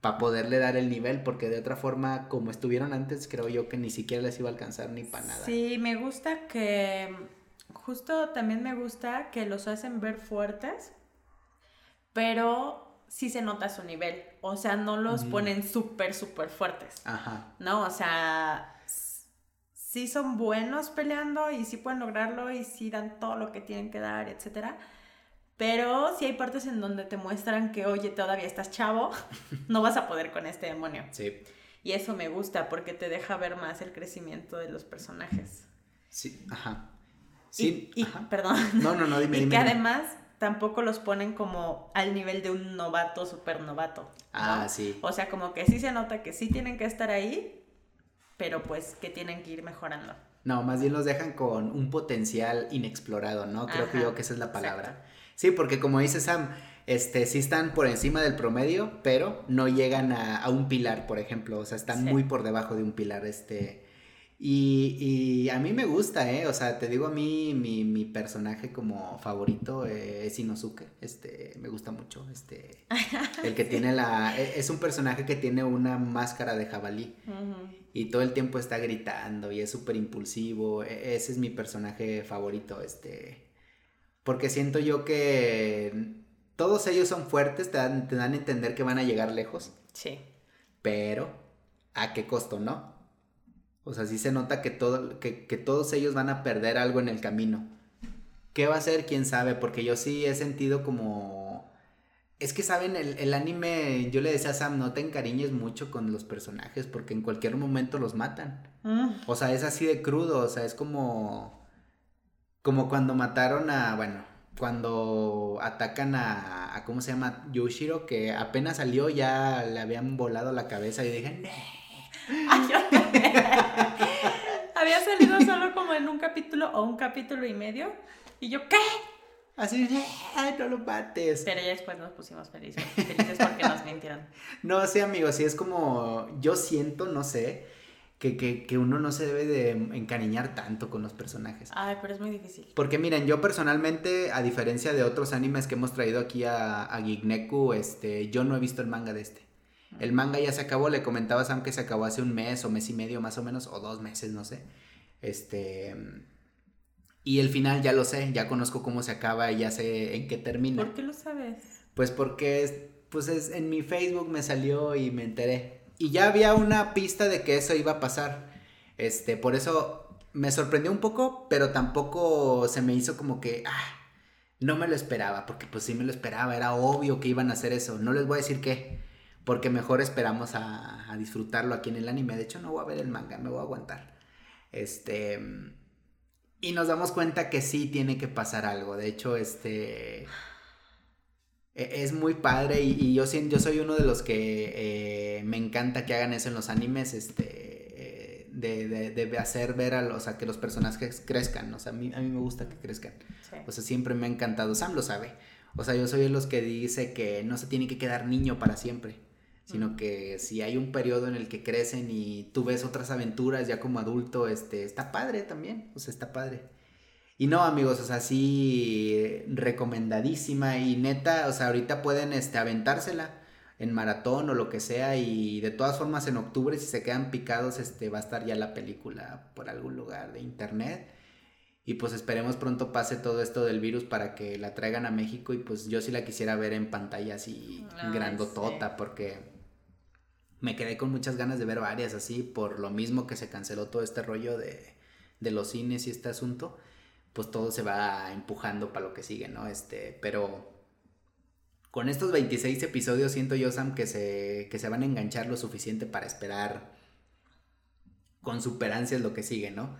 para poderle dar el nivel, porque de otra forma, como estuvieron antes, creo yo que ni siquiera les iba a alcanzar ni para nada. Sí, me gusta que, justo también me gusta que los hacen ver fuertes, pero sí se nota su nivel, o sea, no los ponen súper, súper fuertes. Ajá. ¿No? O sea, sí son buenos peleando y sí pueden lograrlo y sí dan todo lo que tienen que dar, etcétera pero sí hay partes en donde te muestran que, oye, todavía estás chavo, no vas a poder con este demonio. Sí. Y eso me gusta porque te deja ver más el crecimiento de los personajes. Sí, ajá. Sí, y, perdón. No, no, no, dime. y que además tampoco los ponen como al nivel de un novato, super novato. Ah, sí. O sea, como que sí se nota que sí tienen que estar ahí, pero pues que tienen que ir mejorando. No, más bien los dejan con un potencial inexplorado, ¿no? Creo que yo que esa es la palabra. Sí, porque como dice Sam, este, sí están por encima del promedio, pero no llegan a, un pilar, por ejemplo. O sea, están muy por debajo de un pilar, este. Y, y, a mí me gusta, ¿eh? O sea, te digo a mí, mi, mi personaje como favorito eh, es Inosuke. Este, me gusta mucho. Este, el que tiene la... E, es un personaje que tiene una máscara de jabalí. Y todo el tiempo está gritando y es súper impulsivo. E, ese es mi personaje favorito, este... Porque siento yo que todos ellos son fuertes, te dan, te dan a entender que van a llegar lejos. Sí. Pero, ¿a qué costo, no? O sea, sí se nota que, todo, que, todos ellos van a perder algo en el camino. ¿Qué va a ser? ¿Quién sabe? Porque yo sí he sentido como... Es que, ¿saben? El, anime, yo le decía a Sam, no te encariñes mucho con los personajes porque en cualquier momento los matan. Mm. O sea, es así de crudo, o sea, es como como cuando mataron a, bueno, cuando atacan a, ¿cómo se llama? Yoshiro, que apenas salió ya le habían volado la cabeza y dije, Había salido solo como en un capítulo o un capítulo y medio. Y yo, ¿qué? Así, ay, no lo mates. Pero ya después nos pusimos felices, felices porque nos mintieron. No, sí, amigos, sí es como, yo siento, no sé, que, uno no se debe de encariñar tanto con los personajes. Ay, pero es muy difícil. Porque miren, yo personalmente, a diferencia de otros animes que hemos traído aquí a, a Gigneku, este, yo no he visto el manga de este. El manga ya se acabó, le comentaba Sam que se acabó hace un mes o mes y medio más o menos, o dos meses, no sé. Este... Y el final ya lo sé, ya conozco cómo se acaba y ya sé en qué termina. ¿Por qué lo sabes? Pues porque es, pues es, en mi Facebook me salió y me enteré. Y ya había una pista de que eso iba a pasar. Este, por eso me sorprendió un poco, pero tampoco se me hizo como que, ah, no me lo esperaba, porque pues sí me lo esperaba, era obvio que iban a hacer eso. No les voy a decir qué, porque mejor esperamos a, disfrutarlo aquí en el anime. De hecho, no voy a ver el manga, me voy a aguantar. Este. Y nos damos cuenta que sí tiene que pasar algo. De hecho, este. E, Es muy padre y, y yo, yo soy uno de los que eh, me encanta que hagan eso en los animes, este, eh, de, de, de hacer ver a los, a que los personajes crezcan, o sea, a mí, a mí me gusta que crezcan. Sí. O sea, siempre me ha encantado. Sam lo sabe. O sea, yo soy de los que dice que no se tiene que quedar niño para siempre. Sino Mm. que si hay un periodo en el que crecen y tú ves otras aventuras ya como adulto, este, está padre también. O sea, está padre. Y no, amigos, o sea, sí, recomendadísima. Y neta, o sea, ahorita pueden este, aventársela en maratón o lo que sea. Y de todas formas, en octubre, si se quedan picados, este, va a estar ya la película por algún lugar de internet. Y pues esperemos pronto pase todo esto del virus para que la traigan a México. Y pues yo sí la quisiera ver en pantalla así Ay, grandotota, sí. porque me quedé con muchas ganas de ver varias así, por lo mismo que se canceló todo este rollo de, de los cines y este asunto. Pues todo se va empujando para lo que sigue, ¿no? Este, pero con estos 26 episodios siento yo, Sam, que se, que se van a enganchar lo suficiente para esperar con superansias lo que sigue, ¿no?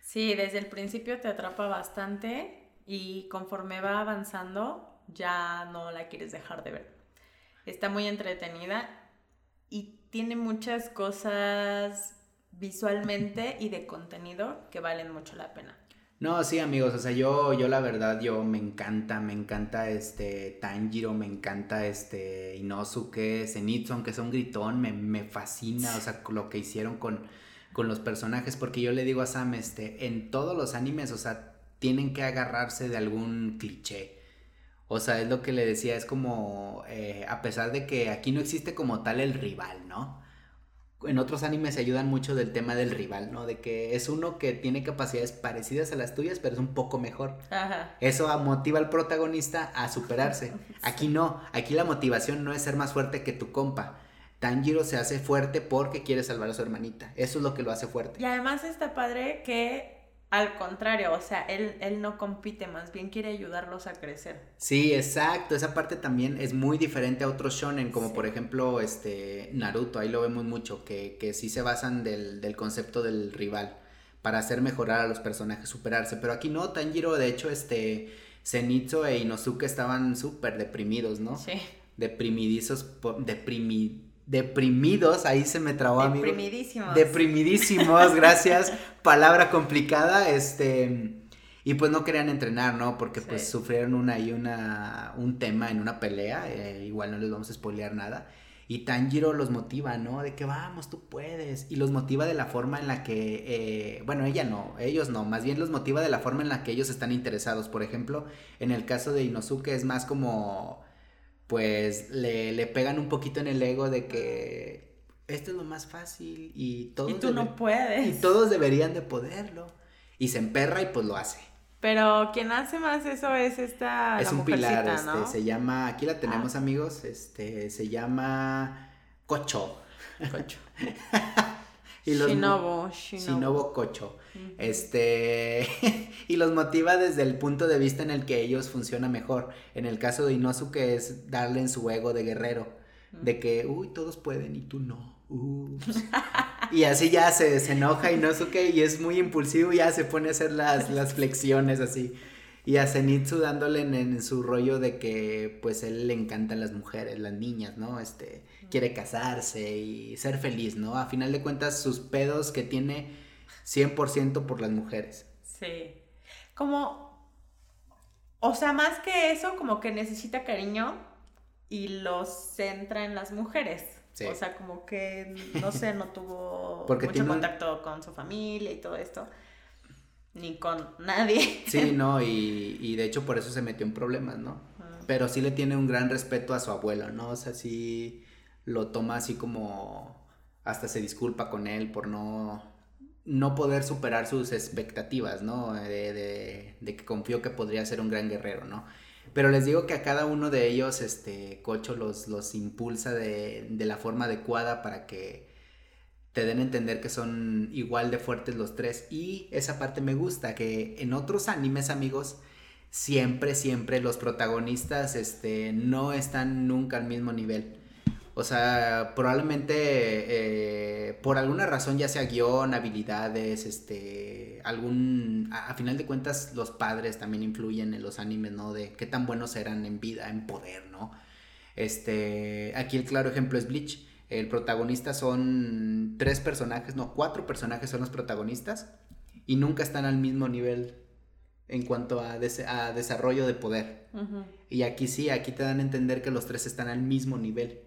Sí, desde el principio te atrapa bastante y conforme va avanzando ya no la quieres dejar de ver. Está muy entretenida y tiene muchas cosas visualmente y de contenido que valen mucho la pena. No, sí, amigos, o sea, yo, yo la verdad, yo me encanta, me encanta este Tanjiro, me encanta este Inosuke, Zenitsu, aunque sea un gritón, me, me fascina, o sea, lo que hicieron con, con los personajes, porque yo le digo a Sam, este, en todos los animes, o sea, tienen que agarrarse de algún cliché. O sea, es lo que le decía, es como, eh, a pesar de que aquí no existe como tal el rival, ¿no? En otros animes se ayudan mucho del tema del rival, ¿no? De que es uno que tiene capacidades parecidas a las tuyas, pero es un poco mejor. Ajá. Eso motiva al protagonista a superarse. Aquí no, aquí la motivación no es ser más fuerte que tu compa. Tanjiro se hace fuerte porque quiere salvar a su hermanita. Eso es lo que lo hace fuerte. Y además está padre que al contrario, o sea, él, él no compite, más bien quiere ayudarlos a crecer. Sí, exacto. Esa parte también es muy diferente a otros shonen, como Sí. por ejemplo este Naruto. Ahí lo vemos mucho, que, que sí se basan del, del concepto del rival para hacer mejorar a los personajes, superarse. Pero aquí no, Tanjiro, de hecho, este Zenitsu e Inosuke estaban súper deprimidos, ¿no? Sí. Deprimidizos, po- deprimi- deprimidos, ahí se me trabó, amigo. Deprimidísimos. Deprimidísimos, gracias. Palabra complicada, este. Y pues no querían entrenar, ¿no? Porque pues sufrieron una y una, un tema en una pelea, eh, igual no les vamos a spoilear nada. Y Tanjiro los motiva, ¿no? De que vamos, tú puedes. Y los motiva de la forma en la que, eh, bueno, ella no, ellos no, más bien los motiva de la forma en la que ellos están interesados. Por ejemplo, en el caso de Inosuke es más como, pues le, le pegan un poquito en el ego de que esto es lo más fácil y todos, Y tú no puedes. y todos deberían de poderlo. Y se emperra y pues lo hace. Pero quien hace más eso es esta es la un pilar, este, ¿no? se llama, aquí la tenemos amigos, este, se llama Cocho. Cocho. Y los- Shinobu, Shinobu. Shinobu Cocho. Ujú. Este, y los motiva desde el punto de vista en el que ellos funcionan mejor. En el caso de Inosuke es darle en su ego de guerrero, de que, uy, todos pueden y tú no. Ups. y así ya se, se enoja Inosuke y es muy impulsivo y ya se pone a hacer las, las flexiones así. Y a Zenitsu dándole en, en su rollo de que pues él le encantan las mujeres, las niñas, ¿no? Este, quiere casarse y ser feliz, ¿no? A final de cuentas sus pedos que tiene 100% por las mujeres. Sí. Como, o sea, más que eso, como que necesita cariño y lo centra en las mujeres. Sí. O sea, como que, no sé, no tuvo Porque mucho un- contacto con su familia y todo esto. Ni con nadie. Sí, no, y, y de hecho por eso se metió en problemas, ¿no? Pero sí le tiene un gran respeto a su abuelo, ¿no? O sea, sí lo toma así como hasta se disculpa con él por no no poder superar sus expectativas, ¿no? De, de, que confió que podría ser un gran guerrero, ¿no? Pero les digo que a cada uno de ellos, este, Cocho los, los impulsa de, de la forma adecuada para que te den a entender que son igual de fuertes los tres. Y esa parte me gusta, que en otros animes, amigos, siempre, siempre los protagonistas este, no están nunca al mismo nivel. O sea, probablemente eh, por alguna razón, ya sea guion, habilidades, este, algún, a, final de cuentas, los padres también influyen en los animes, ¿no? De qué tan buenos eran en vida, en poder, ¿no? Este, aquí el claro ejemplo es Bleach. El protagonista son tres personajes, no, cuatro personajes son los protagonistas y nunca están al mismo nivel en cuanto a, a desarrollo de poder. Y aquí sí, aquí te dan a entender que los tres están al mismo nivel.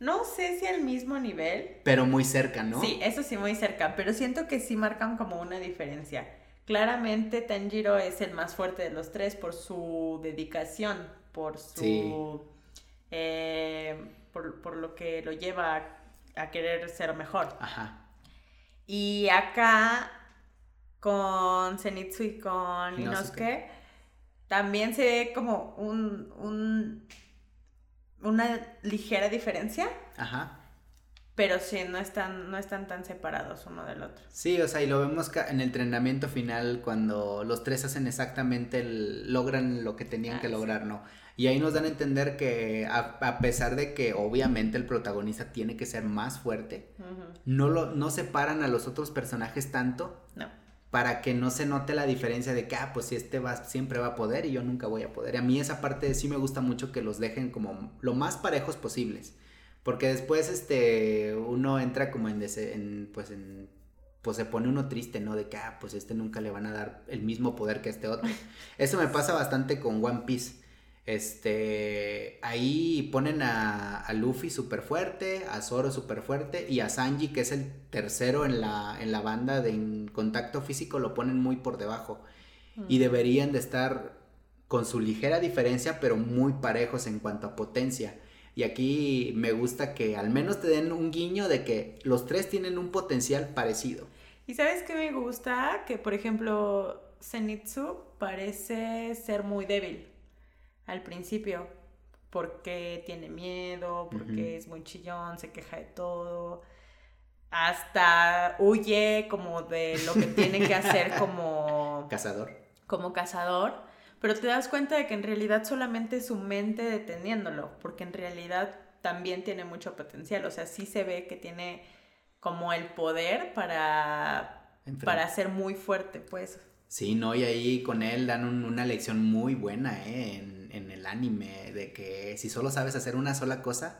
No sé si al mismo nivel. Pero muy cerca, ¿no? Sí, eso sí, muy cerca. Pero siento que sí marcan como una diferencia. Claramente Tanjiro es el más fuerte de los tres por su dedicación, por su... Eh, por, lo que lo lleva a, querer ser mejor. Ajá. Y acá, con Zenitsu y con Inosuke, también se ve como un, un, una ligera diferencia. Ajá. Pero sí, no están, no están tan separados uno del otro. Sí, o sea, y lo vemos en el entrenamiento final cuando los tres hacen exactamente, logran lo que tenían que ah, lograr, ¿no? Y ahí nos dan a entender que a, pesar de que obviamente el protagonista tiene que ser más fuerte, no, lo, no separan a los otros personajes tanto. Para que no se note la diferencia de que, ah, pues si este va, siempre va a poder y yo nunca voy a poder. Y a mí esa parte sí me gusta mucho que los dejen como lo más parejos posibles. Porque después este uno entra como en, en pues en pues se pone uno triste, ¿no? De que, ah, pues este nunca le van a dar el mismo poder que este otro. Eso me pasa bastante con One Piece. Este, ahí ponen a, Luffy súper fuerte, a Zoro súper fuerte y a Sanji, que es el tercero en la, en la banda de contacto físico, lo ponen muy por debajo. Y mm. deberían de estar con su ligera diferencia, pero muy parejos en cuanto a potencia. Y aquí me gusta que al menos te den un guiño de que los tres tienen un potencial parecido. Y sabes qué me gusta? Que por ejemplo, Zenitsu parece ser muy débil al principio, porque tiene miedo, porque es muy chillón, se queja de todo, hasta huye como de lo que tiene que hacer como cazador. Como cazador, pero te das cuenta de que en realidad solamente es su mente deteniéndolo, porque en realidad también tiene mucho potencial, o sea, sí se ve que tiene como el poder para, para ser muy fuerte, pues. Sí, no, y ahí con él dan una lección muy buena, ¿eh? en, el anime, de que si solo sabes hacer una sola cosa,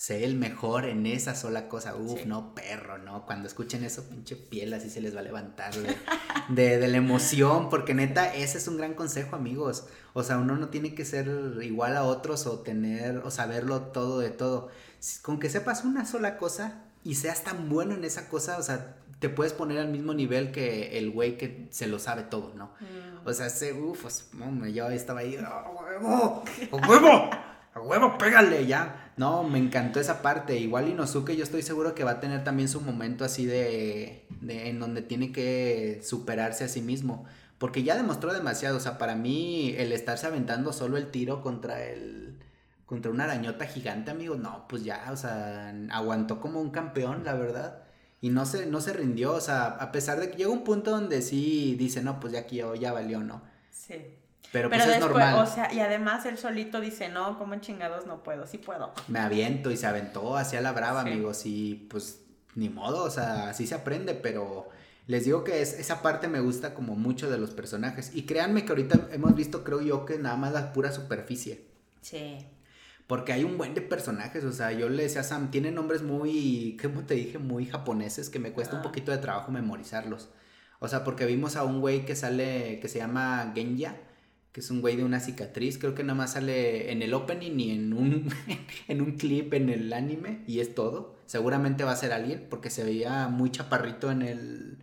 sé el mejor en esa sola cosa. Uf, no, perro, ¿no? Cuando escuchen eso, pinche piel así se les va a levantar de, de, la emoción, porque neta, ese es un gran consejo, amigos. O sea, uno no tiene que ser igual a otros o tener o saberlo todo de todo. Con que sepas una sola cosa y seas tan bueno en esa cosa, o sea, te puedes poner al mismo nivel que el güey que se lo sabe todo, ¿no? Mm. O sea, ese, uff, pues, yo estaba ahí, ¡a huevo! ¡A huevo! ¡A huevo, pégale ya! No, me encantó esa parte. Igual Inosuke yo estoy seguro que va a tener también su momento así de, de en donde tiene que superarse a sí mismo. Porque ya demostró demasiado. O sea, para mí el estarse aventando solo el tiro contra el... Contra una arañota gigante, amigo, no, pues ya, o sea, aguantó como un campeón, la verdad y no se, no se rindió, o sea, a pesar de que llega un punto donde sí dice, no, pues ya aquí ya valió, ¿no? Sí. Pero, pues es normal. O sea, y además él solito dice, no, como chingados no puedo, sí puedo. Me aviento y se aventó hacia la brava, amigos, y pues ni modo, o sea, así se aprende, pero les digo que es, esa parte me gusta como mucho de los personajes. Y créanme que ahorita hemos visto, creo yo, que nada más la pura superficie. Sí. Porque hay un buen de personajes, o sea, yo le decía a Sam, tiene nombres muy, ¿cómo te dije? Muy japoneses que me cuesta un poquito de trabajo memorizarlos. O sea, porque vimos a un güey que sale, que se llama Genya, que es un güey de una cicatriz, creo que nada más sale en el opening y en un, en un clip en el anime y es todo. Seguramente va a ser alguien porque se veía muy chaparrito en el...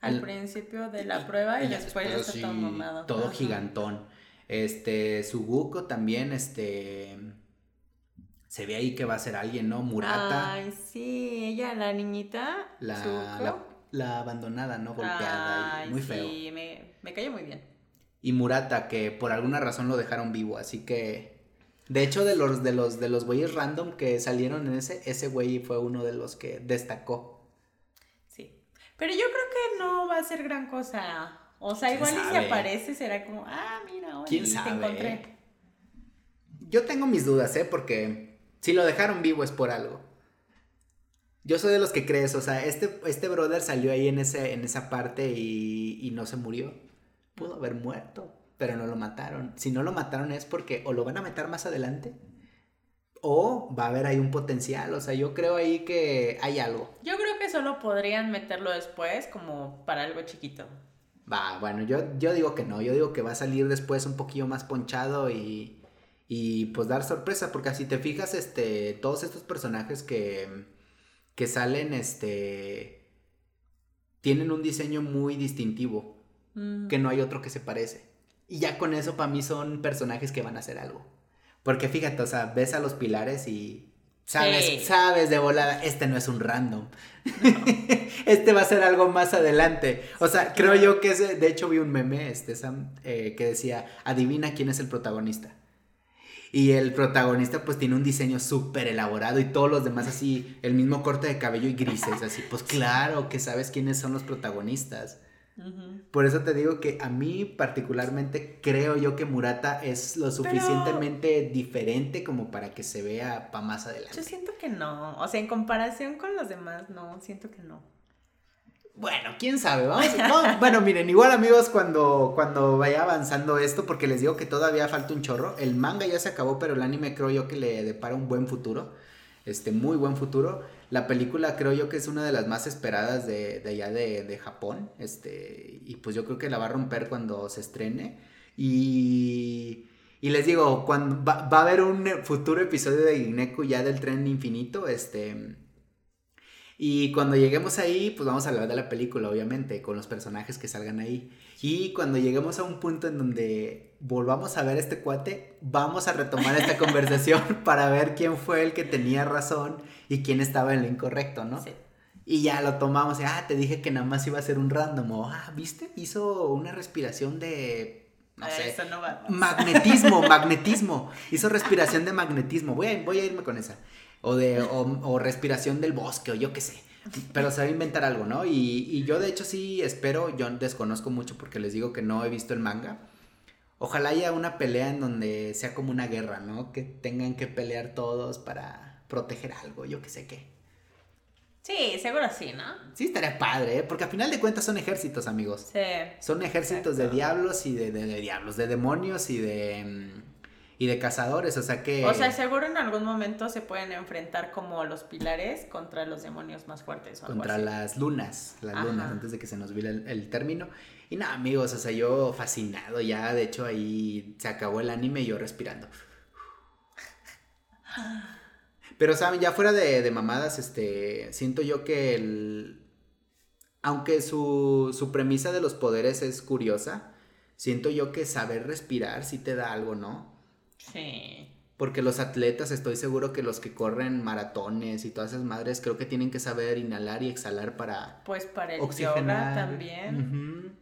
Al principio de la prueba y, después ya está todo mamado. Todo gigantón. Este, Suguko también, este se ve ahí que va a ser alguien, ¿no? Murata. Ay, sí, ella, la niñita. La, la abandonada, ¿no? Golpeada y muy feo. Sí, me, me cayó muy bien. Y Murata, que por alguna razón lo dejaron vivo, así que. De hecho, de los, de los, de los güeyes random que salieron en ese, ese güey fue uno de los que destacó. Sí. Pero yo creo que no va a ser gran cosa. O sea, igual si aparece será como, ah, mira, ¿Quién sabe? te encontré. Yo tengo mis dudas, ¿eh? Porque si lo dejaron vivo es por algo. Yo soy de los que crees, o sea, este, este brother salió ahí en, ese, en esa parte y, y no se murió. Pudo haber muerto, pero no lo mataron. Si no lo mataron es porque o lo van a matar más adelante o va a haber ahí un potencial. O sea, yo creo ahí que hay algo. Yo creo que solo podrían meterlo después como para algo chiquito. Va, bueno, yo, yo digo que no. Yo digo que va a salir después un poquillo más ponchado y, y pues dar sorpresa. Porque así te fijas, este, todos estos personajes que que salen, este, tienen un diseño muy distintivo, mm. que no hay otro que se parece. Y ya con eso para mí son personajes que van a hacer algo. Porque fíjate, o sea, ves a los pilares y sabes, sabes de volada, este no es un random. este va a ser algo más adelante. O sea, creo yo que ese, de hecho vi un meme, este, Sam, eh, que decía, adivina quién es el protagonista. Y el protagonista pues tiene un diseño súper elaborado y todos los demás así, el mismo corte de cabello y grises, así, pues claro que sabes quiénes son los protagonistas. Por eso te digo que a mí particularmente creo yo que Murata es lo suficientemente diferente como para que se vea para más adelante. Yo siento que no, o sea, en comparación con los demás, no, siento que no. Bueno, quién sabe, vamos. bueno, miren, igual amigos, cuando, cuando vaya avanzando esto, porque les digo que todavía falta un chorro. El manga ya se acabó, pero el anime creo yo que le depara un buen futuro. Este, muy buen futuro. La película creo yo que es una de las más esperadas de, de allá de, Japón. Este, y pues yo creo que la va a romper cuando se estrene. Y. Y les digo, cuando va, va a haber un futuro episodio de Gineku ya del tren infinito. Este y cuando lleguemos ahí, pues vamos a hablar de la película, obviamente, con los personajes que salgan ahí. Y cuando lleguemos a un punto en donde volvamos a ver a este cuate, vamos a retomar esta conversación para ver quién fue el que tenía razón y quién estaba en lo incorrecto, ¿no? Sí. Y ya lo tomamos, y, ah, te dije que nada más iba a ser un random, o, ah, ¿viste? Hizo una respiración de no sé. magnetismo, magnetismo. Hizo respiración de magnetismo. Voy a, voy a irme con esa o de o, respiración del bosque o yo qué sé. Pero se va a inventar algo, ¿no? Y, y, yo de hecho sí espero, yo desconozco mucho porque les digo que no he visto el manga. Ojalá haya una pelea en donde sea como una guerra, ¿no? Que tengan que pelear todos para proteger algo, yo qué sé qué. Sí, seguro sí, ¿no? Sí, estaría padre, ¿eh? porque a final de cuentas son ejércitos, amigos. Sí. Son ejércitos de diablos y de, de, de, diablos, de demonios y de... Y de cazadores, o sea que... O sea, seguro en algún momento se pueden enfrentar como los pilares contra los demonios más fuertes. O contra las lunas, las lunas, antes de que se nos vile el, término. Y nada, amigos, o sea, yo fascinado ya, de hecho ahí se acabó el anime y yo respirando. Pero, ¿saben? Ya fuera de, de mamadas, este, siento yo que el... Aunque su, su premisa de los poderes es curiosa, siento yo que saber respirar sí te da algo, ¿no? Sí. Porque los atletas, estoy seguro que los que corren maratones y todas esas madres, creo que tienen que saber inhalar y exhalar para. Pues para el yoga también.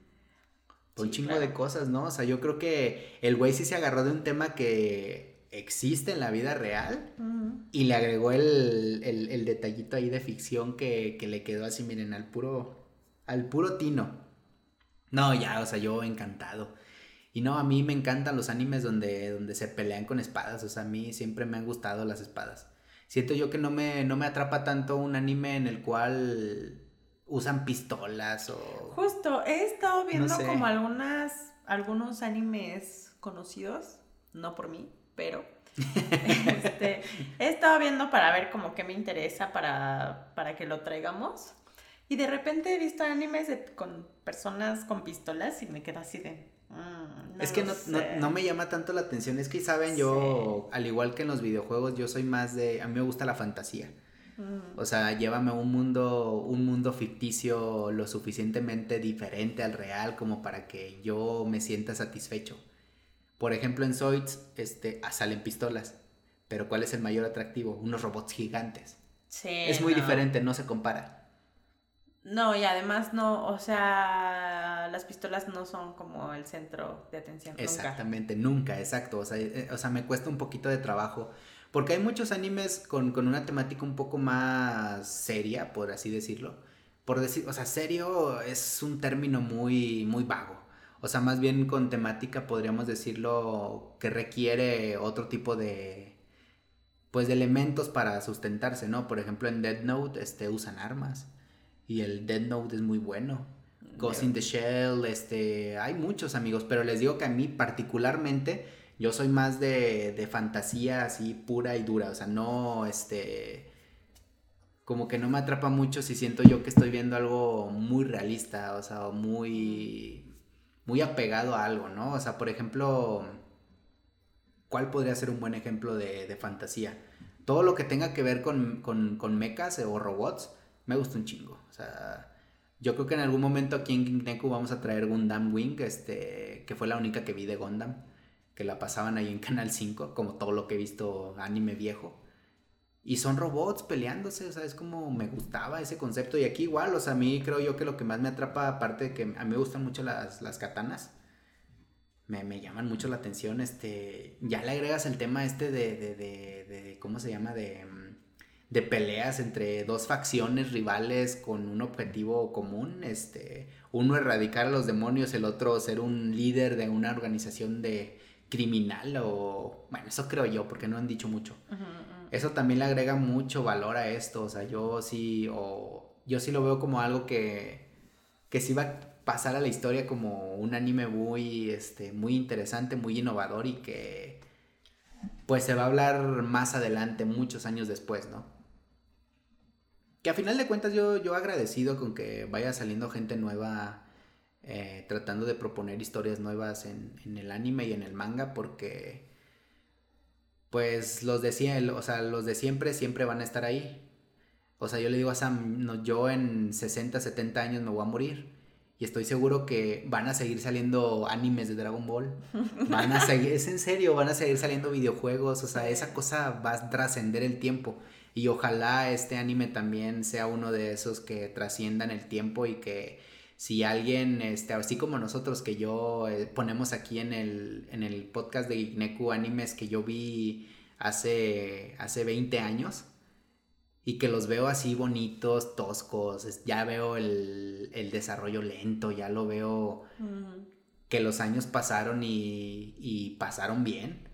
Un chingo de cosas, ¿no? O sea, yo creo que el güey sí se agarró de un tema que existe en la vida real y le agregó el, el, detallito ahí de ficción que, que le quedó así, miren, al puro, al puro tino. No, ya, o sea, yo encantado. Y no, a mí me encantan los animes donde, donde se pelean con espadas. O sea, a mí siempre me han gustado las espadas. Siento yo que no me, no me atrapa tanto un anime en el cual usan pistolas o... Justo, he estado viendo como algunas, algunos animes conocidos, no por mí, pero... este, he estado viendo para ver como qué me interesa para, para que lo traigamos. Y de repente he visto animes con personas con pistolas y me quedo así de... Mm, es que no, me llama tanto la atención. Es que, saben, yo, al igual que en los videojuegos, yo soy más de. A mí me gusta la fantasía. Mm. O sea, llévame un mundo, un mundo ficticio lo suficientemente diferente al real como para que yo me sienta satisfecho. Por ejemplo, en Zoids este, ah, salen pistolas. Pero ¿cuál es el mayor atractivo? Unos robots gigantes. Sí, es muy diferente, no se compara. No, y además no, o sea, las pistolas no son como el centro de atención. Exactamente, nunca, exacto. O sea, eh, o sea, me cuesta un poquito de trabajo. Porque hay muchos animes con, con, una temática un poco más seria, por así decirlo. Por decir, o sea, serio es un término muy, muy vago. O sea, más bien con temática podríamos decirlo que requiere otro tipo de, pues, de elementos para sustentarse, ¿no? Por ejemplo, en Dead Note, este, usan armas. Y el Dead Note es muy bueno. Ghost in the Shell, este, hay muchos amigos, pero les digo que a mí particularmente yo soy más de, de fantasía así pura y dura, o sea, no, este, como que no me atrapa mucho si siento yo que estoy viendo algo muy realista, o sea, muy, muy apegado a algo, ¿no? O sea, por ejemplo, ¿cuál podría ser un buen ejemplo de, de fantasía? Todo lo que tenga que ver con, con, con mechas o robots, me gusta un chingo. O sea, yo creo que en algún momento aquí en vamos a traer Gundam Wing, este, que fue la única que vi de Gundam, que la pasaban ahí en Canal 5, como todo lo que he visto anime viejo. Y son robots peleándose, o sea, es como me gustaba ese concepto. Y aquí igual, o sea, a mí creo yo que lo que más me atrapa, aparte de que a mí me gustan mucho las, las katanas, me, me, llaman mucho la atención, este, ya le agregas el tema este de, de, de, de ¿cómo se llama? De de peleas entre dos facciones rivales con un objetivo común, este, uno erradicar a los demonios, el otro ser un líder de una organización de criminal o bueno, eso creo yo porque no han dicho mucho. Eso también le agrega mucho valor a esto, o sea, yo sí o yo sí lo veo como algo que que sí va a pasar a la historia como un anime muy este muy interesante, muy innovador y que pues se va a hablar más adelante, muchos años después, ¿no? Que a final de cuentas yo, yo agradecido con que vaya saliendo gente nueva eh, tratando de proponer historias nuevas en, el anime y en el manga porque pues los de, o sea, los de siempre siempre van a estar ahí. O sea, yo le digo a Sam, no, yo en 60, 70 años me voy a morir. Y estoy seguro que van a seguir saliendo animes de Dragon Ball. Van a seguir, es en serio, van a seguir saliendo videojuegos. O sea, esa cosa va a trascender el tiempo. Y ojalá este anime también sea uno de esos que trasciendan el tiempo y que si alguien, este, así como nosotros que yo eh, ponemos aquí en el, en el podcast de Igneku animes que yo vi hace, hace 20 años y que los veo así bonitos, toscos, ya veo el, desarrollo lento, ya lo veo que los años pasaron y, y pasaron bien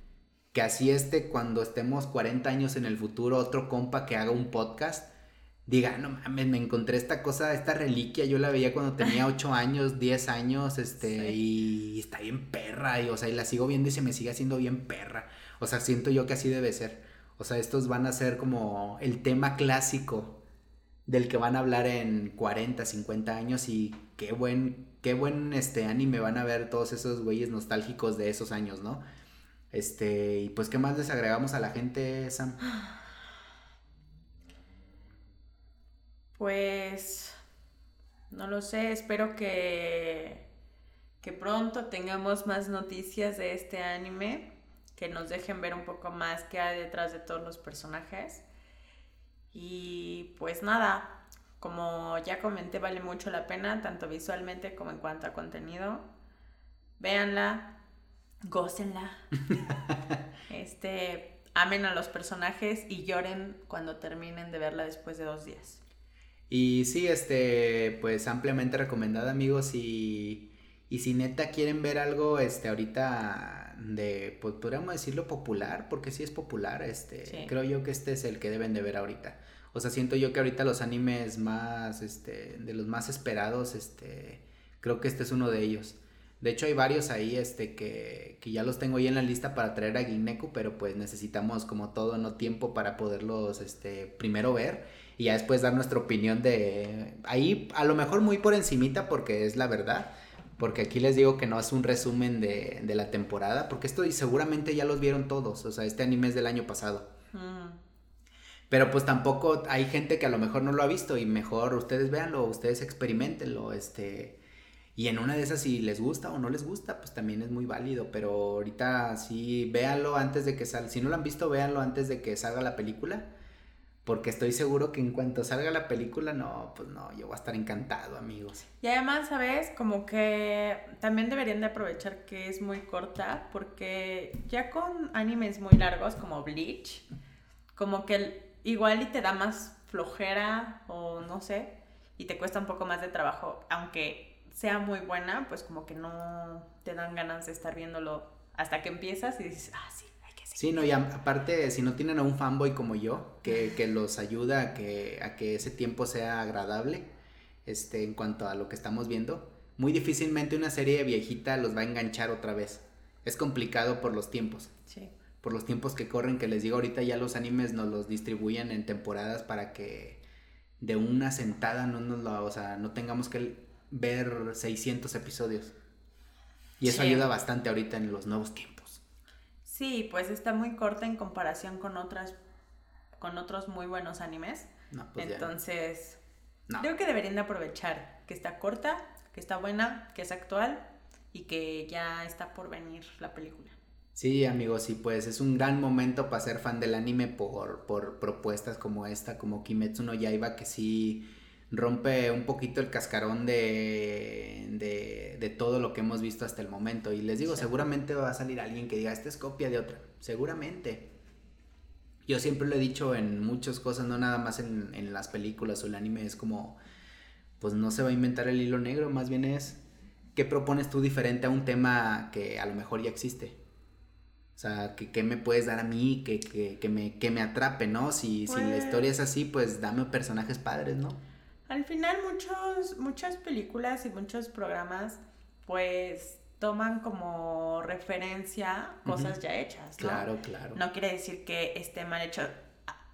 que así este, cuando estemos 40 años en el futuro, otro compa que haga un podcast, diga, no mames, me encontré esta cosa, esta reliquia, yo la veía cuando tenía 8 años, 10 años, este, y está bien perra, y o sea, y la sigo viendo y se me sigue haciendo bien perra. O sea, siento yo que así debe ser. O sea, estos van a ser como el tema clásico del que van a hablar en 40, 50 años y qué buen, qué buen este anime van a ver todos esos güeyes nostálgicos de esos años, ¿no? Este, y pues, ¿qué más les agregamos a la gente, Sam? Pues, no lo sé, espero que, que pronto tengamos más noticias de este anime, que nos dejen ver un poco más qué hay detrás de todos los personajes. Y pues nada, como ya comenté, vale mucho la pena, tanto visualmente como en cuanto a contenido. Véanla, gócenla. este, amen a los personajes y lloren cuando terminen de verla después de dos días. Y sí, este, pues ampliamente recomendada, amigos. Y, y si neta quieren ver algo, este, ahorita de, pues podríamos decirlo popular, porque sí es popular, este, creo yo que este es el que deben de ver ahorita. O sea, siento yo que ahorita los animes más, este, de los más esperados, este, creo que este es uno de ellos. De hecho, hay varios ahí este, que, que, ya los tengo ahí en la lista para traer a Gineku, pero pues necesitamos como todo, no tiempo para poderlos este, primero ver y ya después dar nuestra opinión de... Ahí a lo mejor muy por encimita porque es la verdad, porque aquí les digo que no es un resumen de, de la temporada, porque esto y seguramente ya los vieron todos, o sea, este anime es del año pasado. Mm. Pero pues tampoco hay gente que a lo mejor no lo ha visto y mejor ustedes véanlo, ustedes experimentenlo, este y en una de esas, si les gusta o no les gusta, pues también es muy válido. Pero ahorita sí, véanlo antes de que salga. Si no lo han visto, véanlo antes de que salga la película. Porque estoy seguro que en cuanto salga la película, no, pues no, yo voy a estar encantado, amigos. Y además, ¿sabes? Como que también deberían de aprovechar que es muy corta, porque ya con animes muy largos como Bleach, como que igual y te da más flojera o no sé, y te cuesta un poco más de trabajo, aunque sea muy buena, pues como que no te dan ganas de estar viéndolo hasta que empiezas y dices, ah, sí, Sí, no, y aparte, si no tienen a un fanboy como yo, que, que los ayuda a que, a que ese tiempo sea agradable, este, en cuanto a lo que estamos viendo, muy difícilmente una serie viejita los va a enganchar otra vez. Es complicado por los tiempos. Sí. Por los tiempos que corren, que les digo ahorita ya los animes nos los distribuyen en temporadas para que de una sentada no nos lo, o sea, no tengamos que ver 600 episodios. Y eso ayuda bastante ahorita en los nuevos tiempos. Sí, pues está muy corta en comparación con otras con otros muy buenos animes. No, pues Entonces, creo que deberían de aprovechar que está corta, que está buena, que es actual y que ya está por venir la película. Sí, amigos, y pues es un gran momento para ser fan del anime por, por propuestas como esta, como Kimetsu no Yaiba, que sí rompe un poquito el cascarón de, de, todo lo que hemos visto hasta el momento. Y les digo, seguramente va a salir alguien que diga, esta es copia de otra. Seguramente. Yo siempre lo he dicho en muchas cosas, no nada más en, en las películas o el anime, es como, pues no se va a inventar el hilo negro, más bien es, ¿qué propones tú diferente a un tema que a lo mejor ya existe? O sea, ¿qué, me puedes dar a mí que, que, que, me, que me atrape, ¿no? Si, si la pues historia es así, pues dame personajes padres, ¿no? Al final muchos, muchas películas y muchos programas pues toman como referencia cosas ya hechas. ¿no? Claro, claro. No quiere decir que esté mal hecho.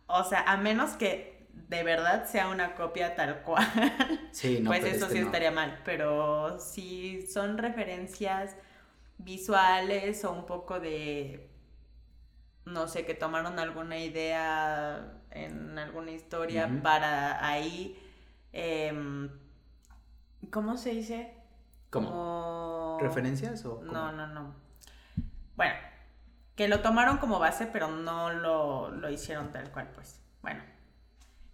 O sea, a menos que de verdad sea una copia tal cual. Sí, no, pues eso este sí estaría mal. Pero si son referencias visuales o un poco de no sé, que tomaron alguna idea en alguna historia para ahí Em, ¿Cómo se dice? ¿Cómo? ¿Referencias o...? No, no, no. Bueno, que lo tomaron como base, pero no lo, hicieron tal cual, pues. Bueno,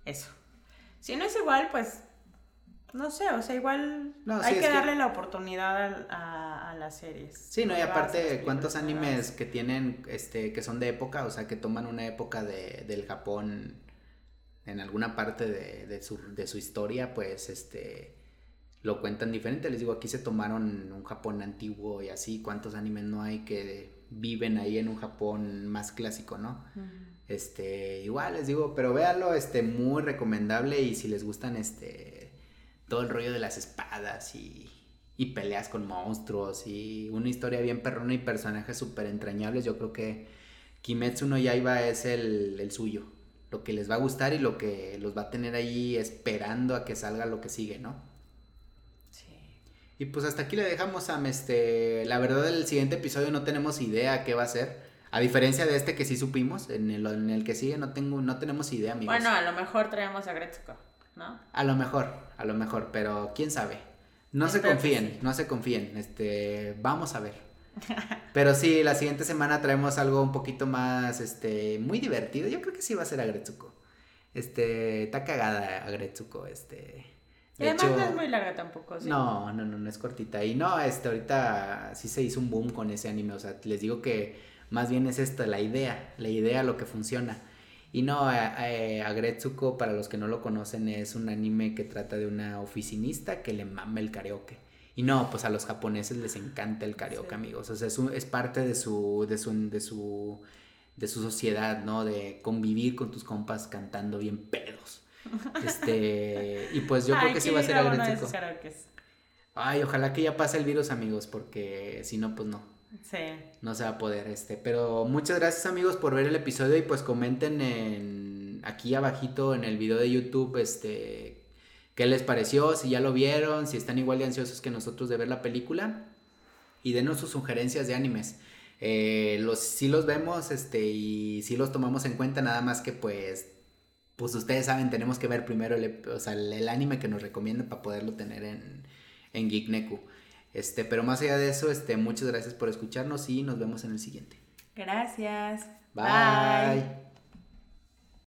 eso. Si no es igual, pues no sé, o sea, igual hay que darle la oportunidad a, las series. Sí, no, y aparte, ¿cuántos animes que tienen, este, que son de época, o sea, que toman una época de, del Japón en alguna parte de, su, de su historia, pues este lo cuentan diferente. Les digo, aquí se tomaron un Japón antiguo y así, cuántos animes no hay que viven ahí en un Japón más clásico, ¿no? Este, igual les digo, pero véanlo, este, muy recomendable y si les gustan, este, todo el rollo de las espadas y, y peleas con monstruos y una historia bien perrona y personajes súper entrañables, yo creo que Kimetsu no Yaiba es el, el suyo lo que les va a gustar y lo que los va a tener ahí esperando a que salga lo que sigue, ¿no? Sí. Y pues hasta aquí le dejamos a este, la verdad el siguiente episodio no tenemos idea qué va a ser. A diferencia de este que sí supimos, en el, en el que sigue no tengo, no tenemos idea, amigos. Bueno, a lo mejor traemos a Gretzko, ¿no? A lo mejor, a lo mejor, pero quién sabe. No se confíen, no se confíen. Este, vamos a ver. Pero sí, la siguiente semana traemos algo un poquito más, este, muy divertido. Yo creo que sí va a ser Agretsuko. Este, está cagada Agretsuko, este. Y además no es muy larga tampoco, ¿sí? No, no, no, no es cortita. Y no, este, ahorita sí se hizo un boom con ese anime. O sea, les digo que más bien es esto, la idea, la idea, lo que funciona. Y no, Agretsuko, para los que no lo conocen, es un anime que trata de una oficinista que le mama el karaoke. Y no, pues a los japoneses les encanta el karaoke, amigos. O sea, es, es parte de su, de su, de su, de su sociedad, ¿no? De convivir con tus compas cantando bien pedos. Este, y pues yo creo que sí va a ser algo Ay, ojalá que ya pase el virus, amigos, porque si no, pues no. Sí. No se va a poder, este. Pero muchas gracias, amigos, por ver el episodio y pues comenten en aquí abajito en el video de YouTube, este, qué les pareció, si ya lo vieron, si están igual de ansiosos que nosotros de ver la película y denos sus sugerencias de animes. Eh, los, sí los vemos este, y sí los tomamos en cuenta, nada más que pues, pues ustedes saben, tenemos que ver primero el, el, anime que nos recomienda para poderlo tener en, en Geekneku. Este, pero más allá de eso, este, muchas gracias por escucharnos y nos vemos en el siguiente. Gracias. Bye.